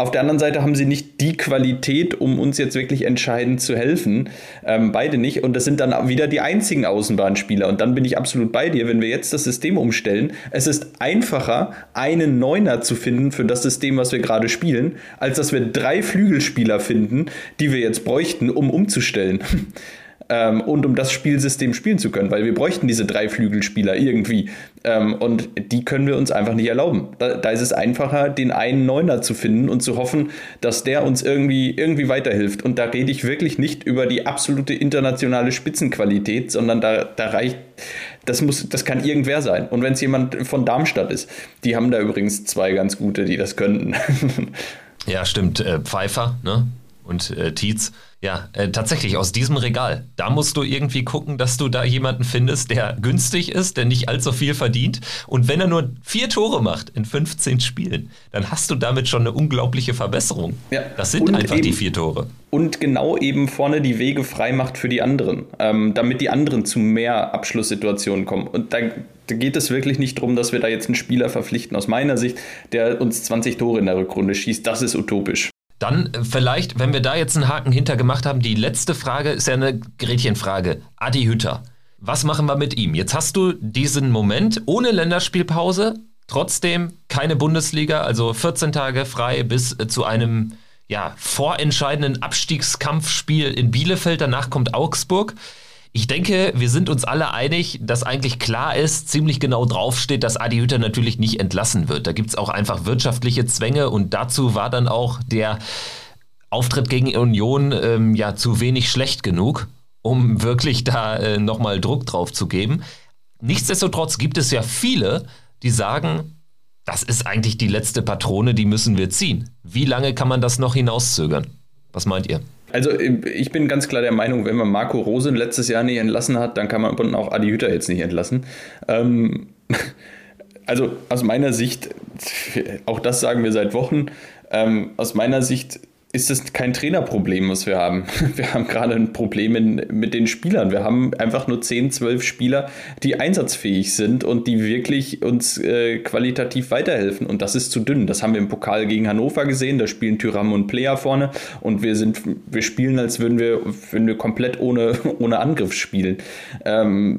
Auf der anderen Seite haben sie nicht die Qualität, um uns jetzt wirklich entscheidend zu helfen. Ähm, beide nicht. Und das sind dann wieder die einzigen Außenbahnspieler. Und dann bin ich absolut bei dir, wenn wir jetzt das System umstellen. Es ist einfacher, einen Neuner zu finden für das System, was wir gerade spielen, als dass wir drei Flügelspieler finden, die wir jetzt bräuchten, um umzustellen. ähm, und um das Spielsystem spielen zu können, weil wir bräuchten diese drei Flügelspieler irgendwie. Ähm, und die können wir uns einfach nicht erlauben. Da, da, ist es einfacher, den einen Neuner zu finden und zu hoffen, dass der uns irgendwie, irgendwie weiterhilft. Und da rede ich wirklich nicht über die absolute internationale Spitzenqualität, sondern da, da reicht. Das, muss, das kann irgendwer sein. Und wenn es jemand von Darmstadt ist, die haben da übrigens zwei ganz gute, die das könnten. ja, stimmt. Äh, Pfeiffer ne? Und äh, Tietz ja, äh, tatsächlich aus diesem Regal. Da musst du irgendwie gucken, dass du da jemanden findest, der günstig ist, der nicht allzu viel verdient. Und wenn er nur vier Tore macht in 15 Spielen, dann hast du damit schon eine unglaubliche Verbesserung. Ja. Das sind und einfach eben, die vier Tore. Und genau eben vorne die Wege frei macht für die anderen, ähm, damit die anderen zu mehr Abschlusssituationen kommen. Und da, da geht es wirklich nicht darum, dass wir da jetzt einen Spieler verpflichten, aus meiner Sicht, der uns 20 Tore in der Rückrunde schießt. Das ist utopisch. Dann äh, vielleicht, wenn wir da jetzt einen Haken hinter gemacht haben, die letzte Frage ist ja eine Gretchenfrage. Adi Hütter. Was machen wir mit ihm? Jetzt hast du diesen Moment ohne Länderspielpause, trotzdem keine Bundesliga, also 14 Tage frei bis äh, zu einem ja, vorentscheidenden Abstiegskampfspiel in Bielefeld. Danach kommt Augsburg. Ich denke, wir sind uns alle einig, dass eigentlich klar ist, ziemlich genau draufsteht, dass Adi Hütter natürlich nicht entlassen wird. Da gibt es auch einfach wirtschaftliche Zwänge und dazu war dann auch der Auftritt gegen Union ähm, ja zu wenig schlecht genug, um wirklich da äh, nochmal Druck drauf zu geben. Nichtsdestotrotz gibt es ja viele, die sagen, das ist eigentlich die letzte Patrone, die müssen wir ziehen. Wie lange kann man das noch hinauszögern? Was meint ihr? Also ich bin ganz klar der Meinung, wenn man Marco Rosen letztes Jahr nicht entlassen hat, dann kann man auch Adi Hütter jetzt nicht entlassen. Ähm, also aus meiner Sicht, auch das sagen wir seit Wochen, ähm, aus meiner Sicht ist es kein Trainerproblem, was wir haben. Wir haben gerade ein Problem in, mit den Spielern. Wir haben einfach nur 10, 12 Spieler, die einsatzfähig sind und die wirklich uns äh, qualitativ weiterhelfen. Und das ist zu dünn. Das haben wir im Pokal gegen Hannover gesehen. Da spielen Tyram und Player vorne und wir sind, wir spielen, als würden wir, würden wir komplett ohne, ohne Angriff spielen. Ähm,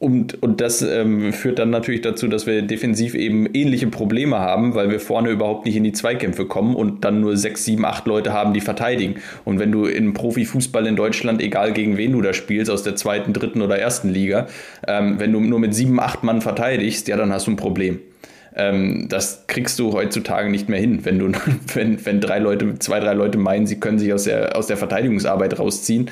und, und das ähm, führt dann natürlich dazu, dass wir defensiv eben ähnliche Probleme haben, weil wir vorne überhaupt nicht in die Zweikämpfe kommen und dann nur sechs, sieben, acht Leute haben, die verteidigen. Und wenn du im Profifußball in Deutschland, egal gegen wen du da spielst, aus der zweiten, dritten oder ersten Liga, ähm, wenn du nur mit sieben, acht Mann verteidigst, ja, dann hast du ein Problem ähm, das kriegst du heutzutage nicht mehr hin, wenn du, wenn, wenn drei Leute, zwei, drei Leute meinen, sie können sich aus der, aus der Verteidigungsarbeit rausziehen,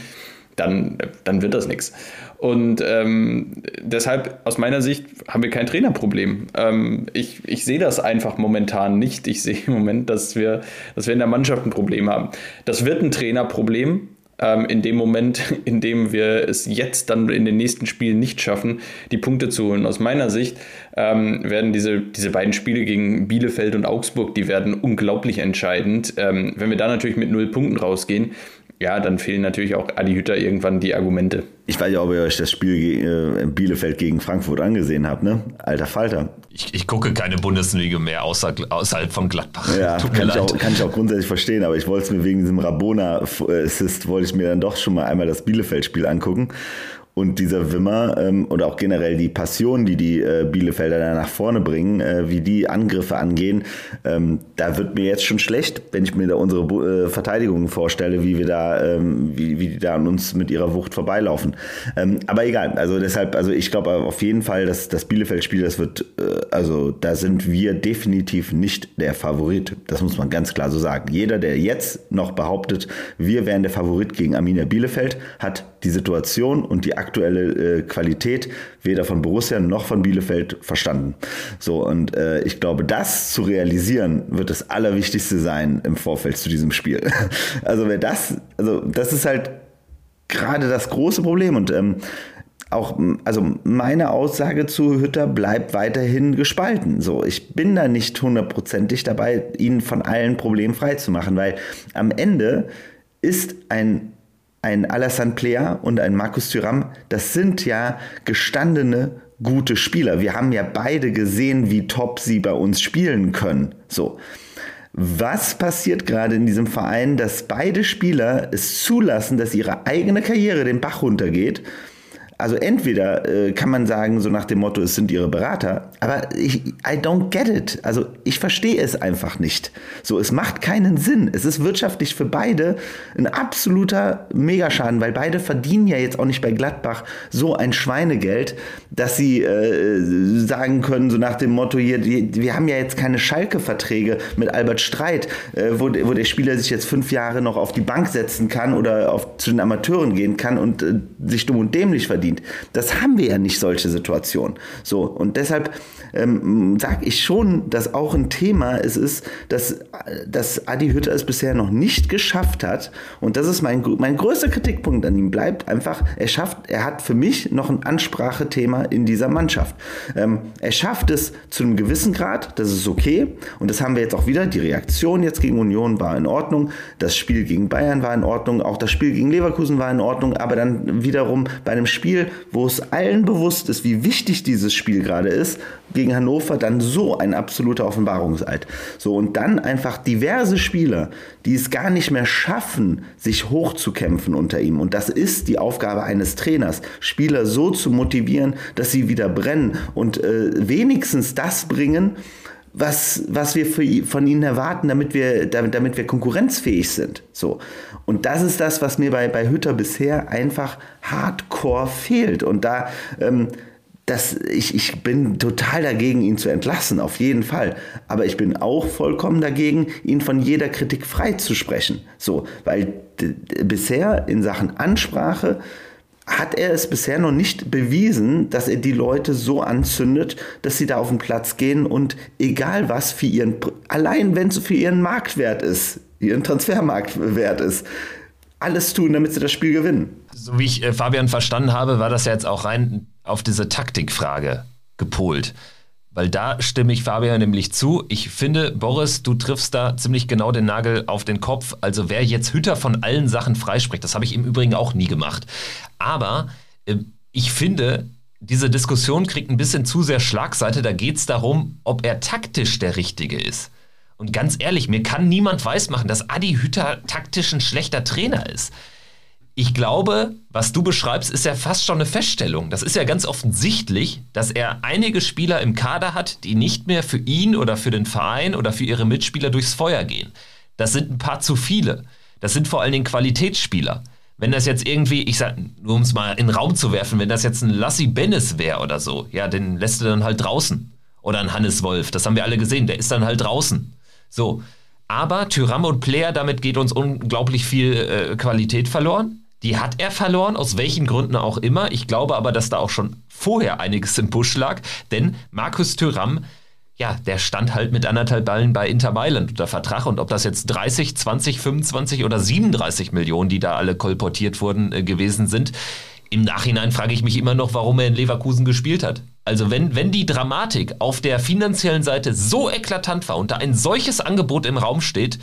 dann, dann wird das nichts. Und ähm, deshalb, aus meiner Sicht, haben wir kein Trainerproblem. Ähm, ich, ich sehe das einfach momentan nicht. Ich sehe im Moment, dass wir, dass wir in der Mannschaft ein Problem haben. Das wird ein Trainerproblem. Ähm, in dem Moment, in dem wir es jetzt dann in den nächsten Spielen nicht schaffen, die Punkte zu holen. Aus meiner Sicht ähm, werden diese, diese beiden Spiele gegen Bielefeld und Augsburg, die werden unglaublich entscheidend. Ähm, wenn wir da natürlich mit null Punkten rausgehen, ja, dann fehlen natürlich auch Adi Hütter irgendwann die Argumente. Ich weiß ja, ob ihr euch das Spiel äh, in Bielefeld gegen Frankfurt angesehen habt, ne? Alter Falter. Ich, ich gucke keine Bundesliga mehr außer, außerhalb von Gladbach. Ja, kann ich, auch, kann ich, auch, grundsätzlich verstehen, aber ich wollte es mir wegen diesem Rabona-Assist, wollte ich mir dann doch schon mal einmal das Bielefeld-Spiel angucken. Und dieser Wimmer ähm, oder auch generell die Passion, die die äh, Bielefelder da nach vorne bringen, äh, wie die Angriffe angehen, ähm, da wird mir jetzt schon schlecht, wenn ich mir da unsere äh, Verteidigung vorstelle, wie wir da, ähm, wie, wie die da an uns mit ihrer Wucht vorbeilaufen. Ähm, aber egal, also deshalb, also ich glaube auf jeden Fall, dass das Bielefeld-Spiel, das wird, äh, also da sind wir definitiv nicht der Favorit. Das muss man ganz klar so sagen. Jeder, der jetzt noch behauptet, wir wären der Favorit gegen Arminia Bielefeld, hat die Situation und die aktuelle äh, Qualität weder von Borussia noch von Bielefeld verstanden. So, und äh, ich glaube, das zu realisieren, wird das Allerwichtigste sein im Vorfeld zu diesem Spiel. Also wer das, also das ist halt gerade das große Problem und ähm, auch, also meine Aussage zu Hütter bleibt weiterhin gespalten. So, ich bin da nicht hundertprozentig dabei, ihn von allen Problemen freizumachen, weil am Ende ist ein ein Alassane Plea und ein Markus Thuram, das sind ja gestandene gute Spieler. Wir haben ja beide gesehen, wie top sie bei uns spielen können. So. Was passiert gerade in diesem Verein, dass beide Spieler es zulassen, dass ihre eigene Karriere den Bach runtergeht also entweder äh, kann man sagen, so nach dem Motto, es sind ihre Berater, aber ich, I don't get it. Also ich verstehe es einfach nicht. So, es macht keinen Sinn. Es ist wirtschaftlich für beide ein absoluter Megaschaden, weil beide verdienen ja jetzt auch nicht bei Gladbach so ein Schweinegeld, dass sie äh, sagen können, so nach dem Motto, hier, die, wir haben ja jetzt keine Schalke-Verträge mit Albert Streit, äh, wo, wo der Spieler sich jetzt fünf Jahre noch auf die Bank setzen kann oder auf, zu den Amateuren gehen kann und äh, sich dumm und dämlich verdient verdient. Das haben wir ja nicht, solche Situationen. So, und deshalb ähm, sage ich schon, dass auch ein Thema es ist, dass, dass Adi Hütter es bisher noch nicht geschafft hat. Und das ist mein, mein größter Kritikpunkt an ihm, bleibt einfach, er schafft, er hat für mich noch ein Ansprachethema in dieser Mannschaft. Ähm, er schafft es zu einem gewissen Grad, das ist okay. Und das haben wir jetzt auch wieder. Die Reaktion jetzt gegen Union war in Ordnung. Das Spiel gegen Bayern war in Ordnung. Auch das Spiel gegen Leverkusen war in Ordnung. Aber dann wiederum bei einem Spiel, wo es allen bewusst ist, wie wichtig dieses Spiel gerade ist, gegen Hannover dann so ein absoluter Offenbarungseid. So, und dann einfach diverse Spieler, die es gar nicht mehr schaffen, sich hochzukämpfen unter ihm. Und das ist die Aufgabe eines Trainers, Spieler so zu motivieren, dass sie wieder brennen und äh, wenigstens das bringen, was, was wir für, von ihnen erwarten, damit wir, damit, damit wir konkurrenzfähig sind. So. Und das ist das, was mir bei, bei Hütter bisher einfach hardcore fehlt. Und da, ähm, das, ich, ich bin total dagegen, ihn zu entlassen, auf jeden Fall. Aber ich bin auch vollkommen dagegen, ihn von jeder Kritik freizusprechen. So, weil bisher in Sachen Ansprache hat er es bisher noch nicht bewiesen, dass er die Leute so anzündet, dass sie da auf den Platz gehen und egal was für ihren, allein wenn es für ihren Marktwert ist, ihren Transfermarktwert ist, alles tun, damit sie das Spiel gewinnen. So wie ich äh, Fabian verstanden habe, war das ja jetzt auch rein auf diese Taktikfrage gepolt. Weil da stimme ich Fabian nämlich zu. Ich finde, Boris, du triffst da ziemlich genau den Nagel auf den Kopf. Also wer jetzt Hütter von allen Sachen freispricht, das habe ich im Übrigen auch nie gemacht. Aber äh, ich finde, diese Diskussion kriegt ein bisschen zu sehr Schlagseite. Da geht es darum, ob er taktisch der Richtige ist. Und ganz ehrlich, mir kann niemand weismachen, dass Adi Hütter taktisch ein schlechter Trainer ist ich glaube, was du beschreibst, ist ja fast schon eine Feststellung. Das ist ja ganz offensichtlich, dass er einige Spieler im Kader hat, die nicht mehr für ihn oder für den Verein oder für ihre Mitspieler durchs Feuer gehen. Das sind ein paar zu viele. Das sind vor allen Dingen Qualitätsspieler. Wenn das jetzt irgendwie, ich sag, nur um es mal in den Raum zu werfen, wenn das jetzt ein Lassi Bennis wäre oder so, ja, den lässt du dann halt draußen. Oder ein Hannes Wolf, das haben wir alle gesehen, der ist dann halt draußen. So. Aber Tyram und Player, damit geht uns unglaublich viel äh, Qualität verloren. Die hat er verloren, aus welchen Gründen auch immer. Ich glaube aber, dass da auch schon vorher einiges im Busch lag, denn Markus Thüram, ja, der stand halt mit anderthalb Ballen bei Inter Mailand unter Vertrag und ob das jetzt 30, 20, 25 oder 37 Millionen, die da alle kolportiert wurden, äh, gewesen sind, im Nachhinein frage ich mich immer noch, warum er in Leverkusen gespielt hat. Also wenn, wenn die Dramatik auf der finanziellen Seite so eklatant war und da ein solches Angebot im Raum steht,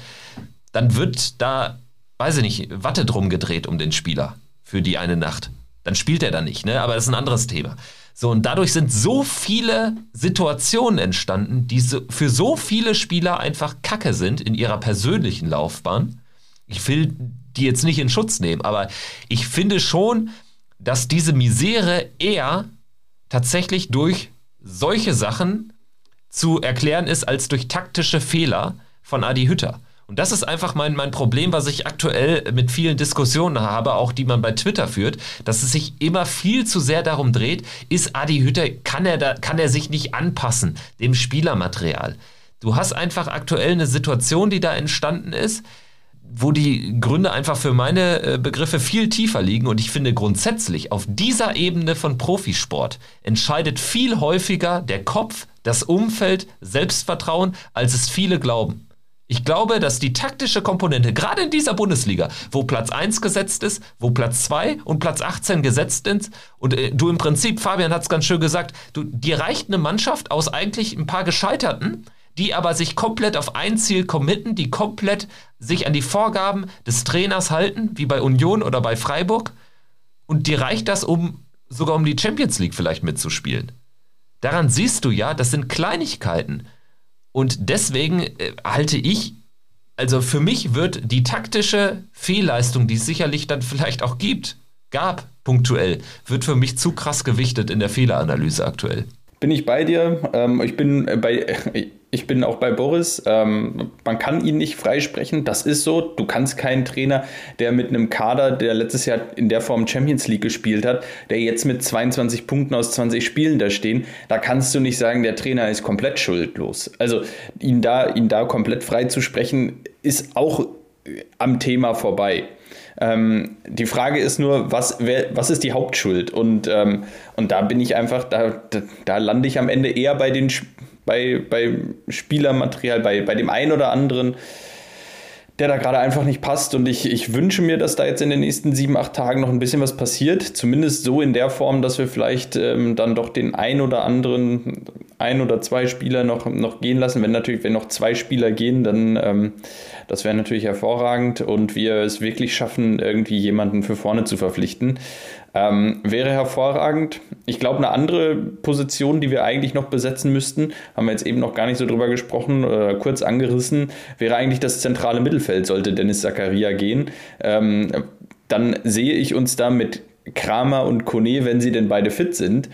dann wird da weiß ich nicht, Watte drum gedreht um den Spieler für die eine Nacht. Dann spielt er da nicht, ne? Aber das ist ein anderes Thema. So, und dadurch sind so viele Situationen entstanden, die so, für so viele Spieler einfach Kacke sind in ihrer persönlichen Laufbahn. Ich will die jetzt nicht in Schutz nehmen, aber ich finde schon, dass diese Misere eher tatsächlich durch solche Sachen zu erklären ist als durch taktische Fehler von Adi Hütter. Und das ist einfach mein, mein Problem, was ich aktuell mit vielen Diskussionen habe, auch die man bei Twitter führt, dass es sich immer viel zu sehr darum dreht, ist Adi Hütter, kann er, da, kann er sich nicht anpassen, dem Spielermaterial. Du hast einfach aktuell eine Situation, die da entstanden ist, wo die Gründe einfach für meine äh, Begriffe viel tiefer liegen. Und ich finde grundsätzlich, auf dieser Ebene von Profisport entscheidet viel häufiger der Kopf, das Umfeld, Selbstvertrauen, als es viele glauben. Ich glaube, dass die taktische Komponente, gerade in dieser Bundesliga, wo Platz 1 gesetzt ist, wo Platz 2 und Platz 18 gesetzt sind, und äh, du im Prinzip, Fabian hat es ganz schön gesagt, du, dir reicht eine Mannschaft aus eigentlich ein paar Gescheiterten, die aber sich komplett auf ein Ziel committen, die komplett sich an die Vorgaben des Trainers halten, wie bei Union oder bei Freiburg. Und dir reicht das, um sogar um die Champions League vielleicht mitzuspielen. Daran siehst du ja, das sind Kleinigkeiten. Und deswegen äh, halte ich, also für mich wird die taktische Fehlleistung, die es sicherlich dann vielleicht auch gibt, gab punktuell, wird für mich zu krass gewichtet in der Fehleranalyse aktuell bin ich bei dir. Ähm, ich bin bei, ich bin auch bei Boris. Ähm, man kann ihn nicht freisprechen. Das ist so. Du kannst keinen Trainer, der mit einem Kader, der letztes Jahr in der Form Champions League gespielt hat, der jetzt mit 22 Punkten aus 20 Spielen da stehen, da kannst du nicht sagen, der Trainer ist komplett schuldlos. Also ihn da, ihn da komplett freizusprechen, ist auch am Thema vorbei. Ähm, die Frage ist nur, was, wer, was ist die Hauptschuld? Und, ähm, und da bin ich einfach, da, da, da, lande ich am Ende eher bei den bei, bei Spielermaterial, bei, bei dem einen oder anderen, der da gerade einfach nicht passt. Und ich, ich wünsche mir, dass da jetzt in den nächsten sieben, acht Tagen noch ein bisschen was passiert. Zumindest so in der Form, dass wir vielleicht ähm, dann doch den ein oder anderen, ein oder zwei Spieler noch, noch gehen lassen. Wenn natürlich, wenn noch zwei Spieler gehen, dann ähm, das wäre natürlich hervorragend und wir es wirklich schaffen, irgendwie jemanden für vorne zu verpflichten. Ähm, wäre hervorragend. Ich glaube, eine andere Position, die wir eigentlich noch besetzen müssten, haben wir jetzt eben noch gar nicht so drüber gesprochen, äh, kurz angerissen, wäre eigentlich das zentrale Mittelfeld, sollte Dennis Zakaria gehen. Ähm, dann sehe ich uns da mit Kramer und Kone, wenn sie denn beide fit sind,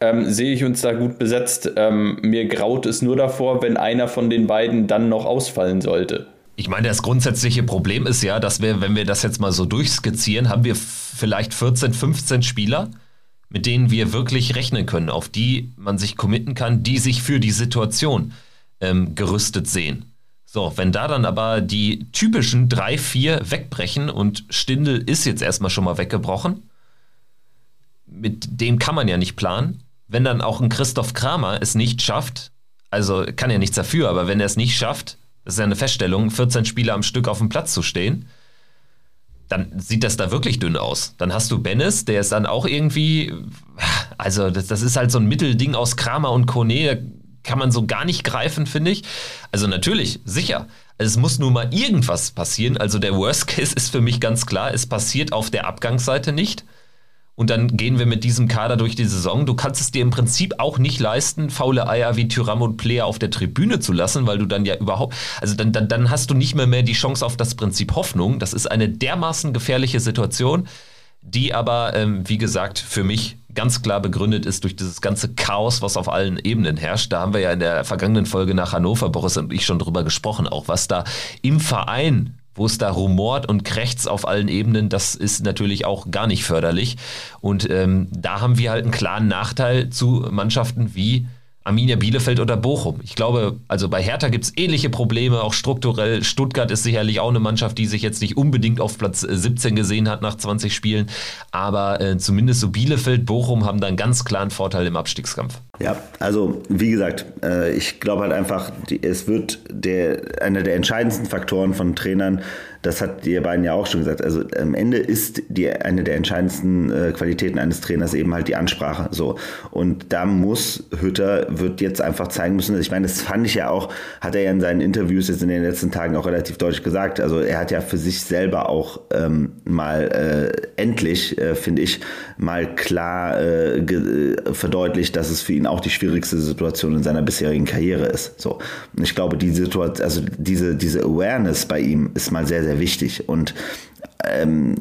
ähm, sehe ich uns da gut besetzt. Ähm, mir graut es nur davor, wenn einer von den beiden dann noch ausfallen sollte. Ich meine, das grundsätzliche Problem ist ja, dass wir, wenn wir das jetzt mal so durchskizzieren, haben wir vielleicht 14, 15 Spieler, mit denen wir wirklich rechnen können, auf die man sich committen kann, die sich für die Situation ähm, gerüstet sehen. So, wenn da dann aber die typischen drei, vier wegbrechen und Stindel ist jetzt erstmal schon mal weggebrochen, mit dem kann man ja nicht planen. Wenn dann auch ein Christoph Kramer es nicht schafft, also kann er nichts dafür, aber wenn er es nicht schafft, das ist ja eine Feststellung, 14 Spieler am Stück auf dem Platz zu stehen, dann sieht das da wirklich dünn aus. Dann hast du Bennis, der ist dann auch irgendwie, also das, das ist halt so ein Mittelding aus Kramer und Kone, da kann man so gar nicht greifen, finde ich. Also natürlich, sicher. Also es muss nur mal irgendwas passieren. Also der Worst Case ist für mich ganz klar, es passiert auf der Abgangsseite nicht und dann gehen wir mit diesem Kader durch die Saison. Du kannst es dir im Prinzip auch nicht leisten, faule Eier wie Tyram und Player auf der Tribüne zu lassen, weil du dann ja überhaupt, also dann, dann, dann hast du nicht mehr, mehr die Chance auf das Prinzip Hoffnung. Das ist eine dermaßen gefährliche Situation, die aber, ähm, wie gesagt, für mich ganz klar begründet ist durch dieses ganze Chaos, was auf allen Ebenen herrscht. Da haben wir ja in der vergangenen Folge nach Hannover, Boris und ich, schon drüber gesprochen, auch was da im Verein wo es da rumort und krächzt auf allen Ebenen, das ist natürlich auch gar nicht förderlich. Und ähm, da haben wir halt einen klaren Nachteil zu Mannschaften wie Arminia Bielefeld oder Bochum. Ich glaube, also bei Hertha gibt es ähnliche Probleme, auch strukturell. Stuttgart ist sicherlich auch eine Mannschaft, die sich jetzt nicht unbedingt auf Platz 17 äh, gesehen hat nach 20 Spielen. Aber äh, zumindest so Bielefeld, Bochum haben da einen ganz klaren Vorteil im Abstiegskampf. Ja, also wie gesagt, äh, ich glaube halt einfach, die, es wird der, einer der entscheidendsten Faktoren von Trainern das hat ihr beiden ja auch schon gesagt. Also am Ende ist die, eine der entscheidendsten äh, Qualitäten eines Trainers eben halt die Ansprache. So. Und da muss Hütter, wird jetzt einfach zeigen müssen, ich meine, das fand ich ja auch, hat er ja in seinen Interviews jetzt in den letzten Tagen auch relativ deutlich gesagt. Also er hat ja für sich selber auch ähm, mal äh, endlich, äh, finde ich, mal klar äh, äh, verdeutlicht, dass es für ihn auch die schwierigste Situation in seiner bisherigen Karriere ist. So. Und ich glaube, die Situation, also diese, diese Awareness bei ihm ist mal sehr, sehr wichtig. Und ähm,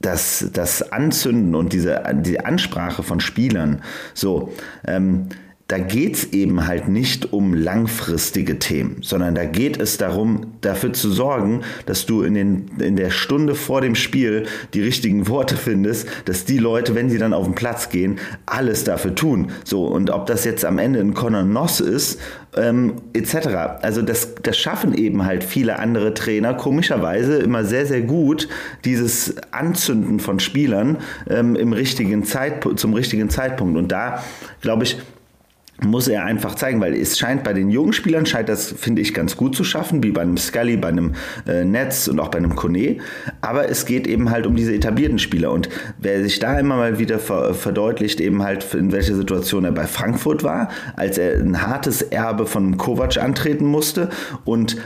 das, das Anzünden und diese, die Ansprache von Spielern, so, ähm, da geht es eben halt nicht um langfristige Themen, sondern da geht es darum, dafür zu sorgen, dass du in, den, in der Stunde vor dem Spiel die richtigen Worte findest, dass die Leute, wenn sie dann auf den Platz gehen, alles dafür tun. So, und ob das jetzt am Ende ein Conor Noss ist, ähm, etc. Also das, das schaffen eben halt viele andere Trainer komischerweise immer sehr, sehr gut, dieses Anzünden von Spielern ähm, im richtigen Zeitpunkt, zum richtigen Zeitpunkt. Und da, glaube ich, muss er einfach zeigen, weil es scheint bei den jungen Spielern, scheint das, finde ich, ganz gut zu schaffen, wie bei einem Scully, bei einem äh, Netz und auch bei einem Kone. Aber es geht eben halt um diese etablierten Spieler. Und wer sich da immer mal wieder ver verdeutlicht, eben halt, in welcher Situation er bei Frankfurt war, als er ein hartes Erbe von Kovac antreten musste und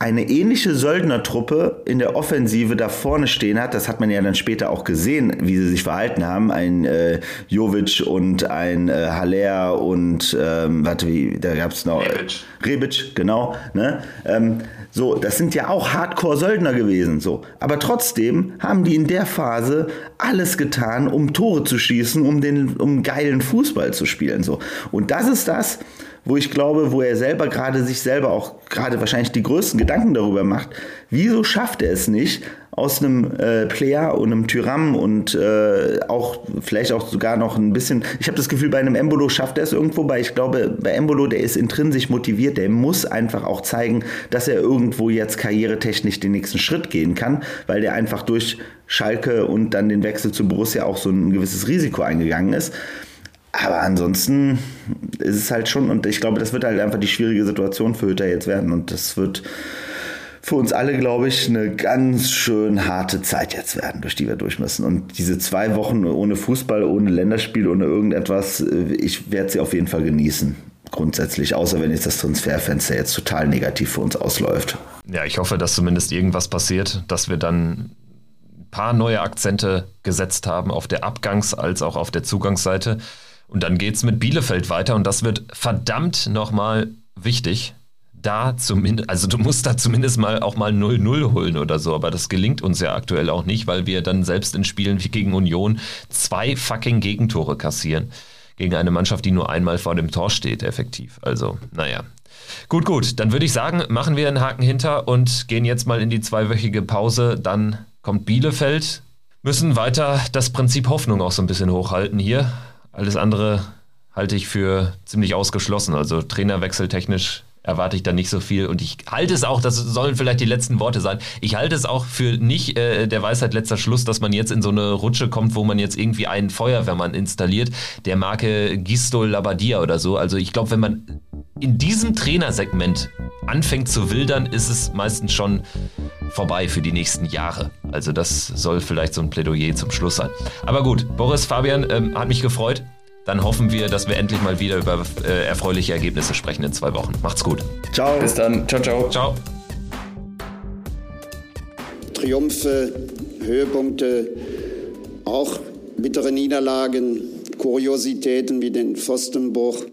eine ähnliche Söldnertruppe in der Offensive da vorne stehen hat. Das hat man ja dann später auch gesehen, wie sie sich verhalten haben. Ein äh, Jovic und ein äh, Haller und ähm, warte, wie, da gab es noch Rebic. Äh, Rebic, genau. Ne? Ähm, so, das sind ja auch Hardcore-Söldner gewesen. So. Aber trotzdem haben die in der Phase alles getan, um Tore zu schießen, um den, um geilen Fußball zu spielen. So. Und das ist das, wo ich glaube, wo er selber gerade sich selber auch gerade wahrscheinlich die größten Gedanken darüber macht, wieso schafft er es nicht, aus einem äh, Player und einem Tyram und äh, auch vielleicht auch sogar noch ein bisschen, ich habe das Gefühl, bei einem Embolo schafft er es irgendwo, weil ich glaube, bei Embolo, der ist intrinsisch motiviert, der muss einfach auch zeigen, dass er irgendwo jetzt karrieretechnisch den nächsten Schritt gehen kann, weil der einfach durch Schalke und dann den Wechsel zu Borussia auch so ein gewisses Risiko eingegangen ist. Aber ansonsten ist es halt schon, und ich glaube, das wird halt einfach die schwierige Situation für Hütter jetzt werden. Und das wird für uns alle, glaube ich, eine ganz schön harte Zeit jetzt werden, durch die wir durch müssen. Und diese zwei Wochen ohne Fußball, ohne Länderspiel, ohne irgendetwas, ich werde sie auf jeden Fall genießen. Grundsätzlich, außer wenn jetzt das Transferfenster jetzt total negativ für uns ausläuft. Ja, ich hoffe, dass zumindest irgendwas passiert, dass wir dann ein paar neue Akzente gesetzt haben auf der Abgangs- als auch auf der Zugangsseite. Und dann geht es mit Bielefeld weiter und das wird verdammt nochmal wichtig. Da zumindest, also du musst da zumindest mal auch mal 0-0 holen oder so, aber das gelingt uns ja aktuell auch nicht, weil wir dann selbst in Spielen wie gegen Union zwei fucking Gegentore kassieren. Gegen eine Mannschaft, die nur einmal vor dem Tor steht, effektiv. Also, naja. Gut, gut, dann würde ich sagen, machen wir einen Haken hinter und gehen jetzt mal in die zweiwöchige Pause. Dann kommt Bielefeld. Müssen weiter das Prinzip Hoffnung auch so ein bisschen hochhalten hier. Alles andere halte ich für ziemlich ausgeschlossen. Also Trainerwechsel technisch erwarte ich da nicht so viel. Und ich halte es auch, das sollen vielleicht die letzten Worte sein, ich halte es auch für nicht äh, der Weisheit letzter Schluss, dass man jetzt in so eine Rutsche kommt, wo man jetzt irgendwie einen Feuerwehrmann installiert, der Marke Gistol Labadia oder so. Also ich glaube, wenn man in diesem Trainersegment anfängt zu wildern, ist es meistens schon vorbei für die nächsten Jahre. Also das soll vielleicht so ein Plädoyer zum Schluss sein. Aber gut, Boris, Fabian, ähm, hat mich gefreut. Dann hoffen wir, dass wir endlich mal wieder über äh, erfreuliche Ergebnisse sprechen in zwei Wochen. Macht's gut. Ciao. Bis dann. Ciao, ciao. Ciao. Triumphe, Höhepunkte, auch bittere Niederlagen, Kuriositäten wie den Pfostenbruch.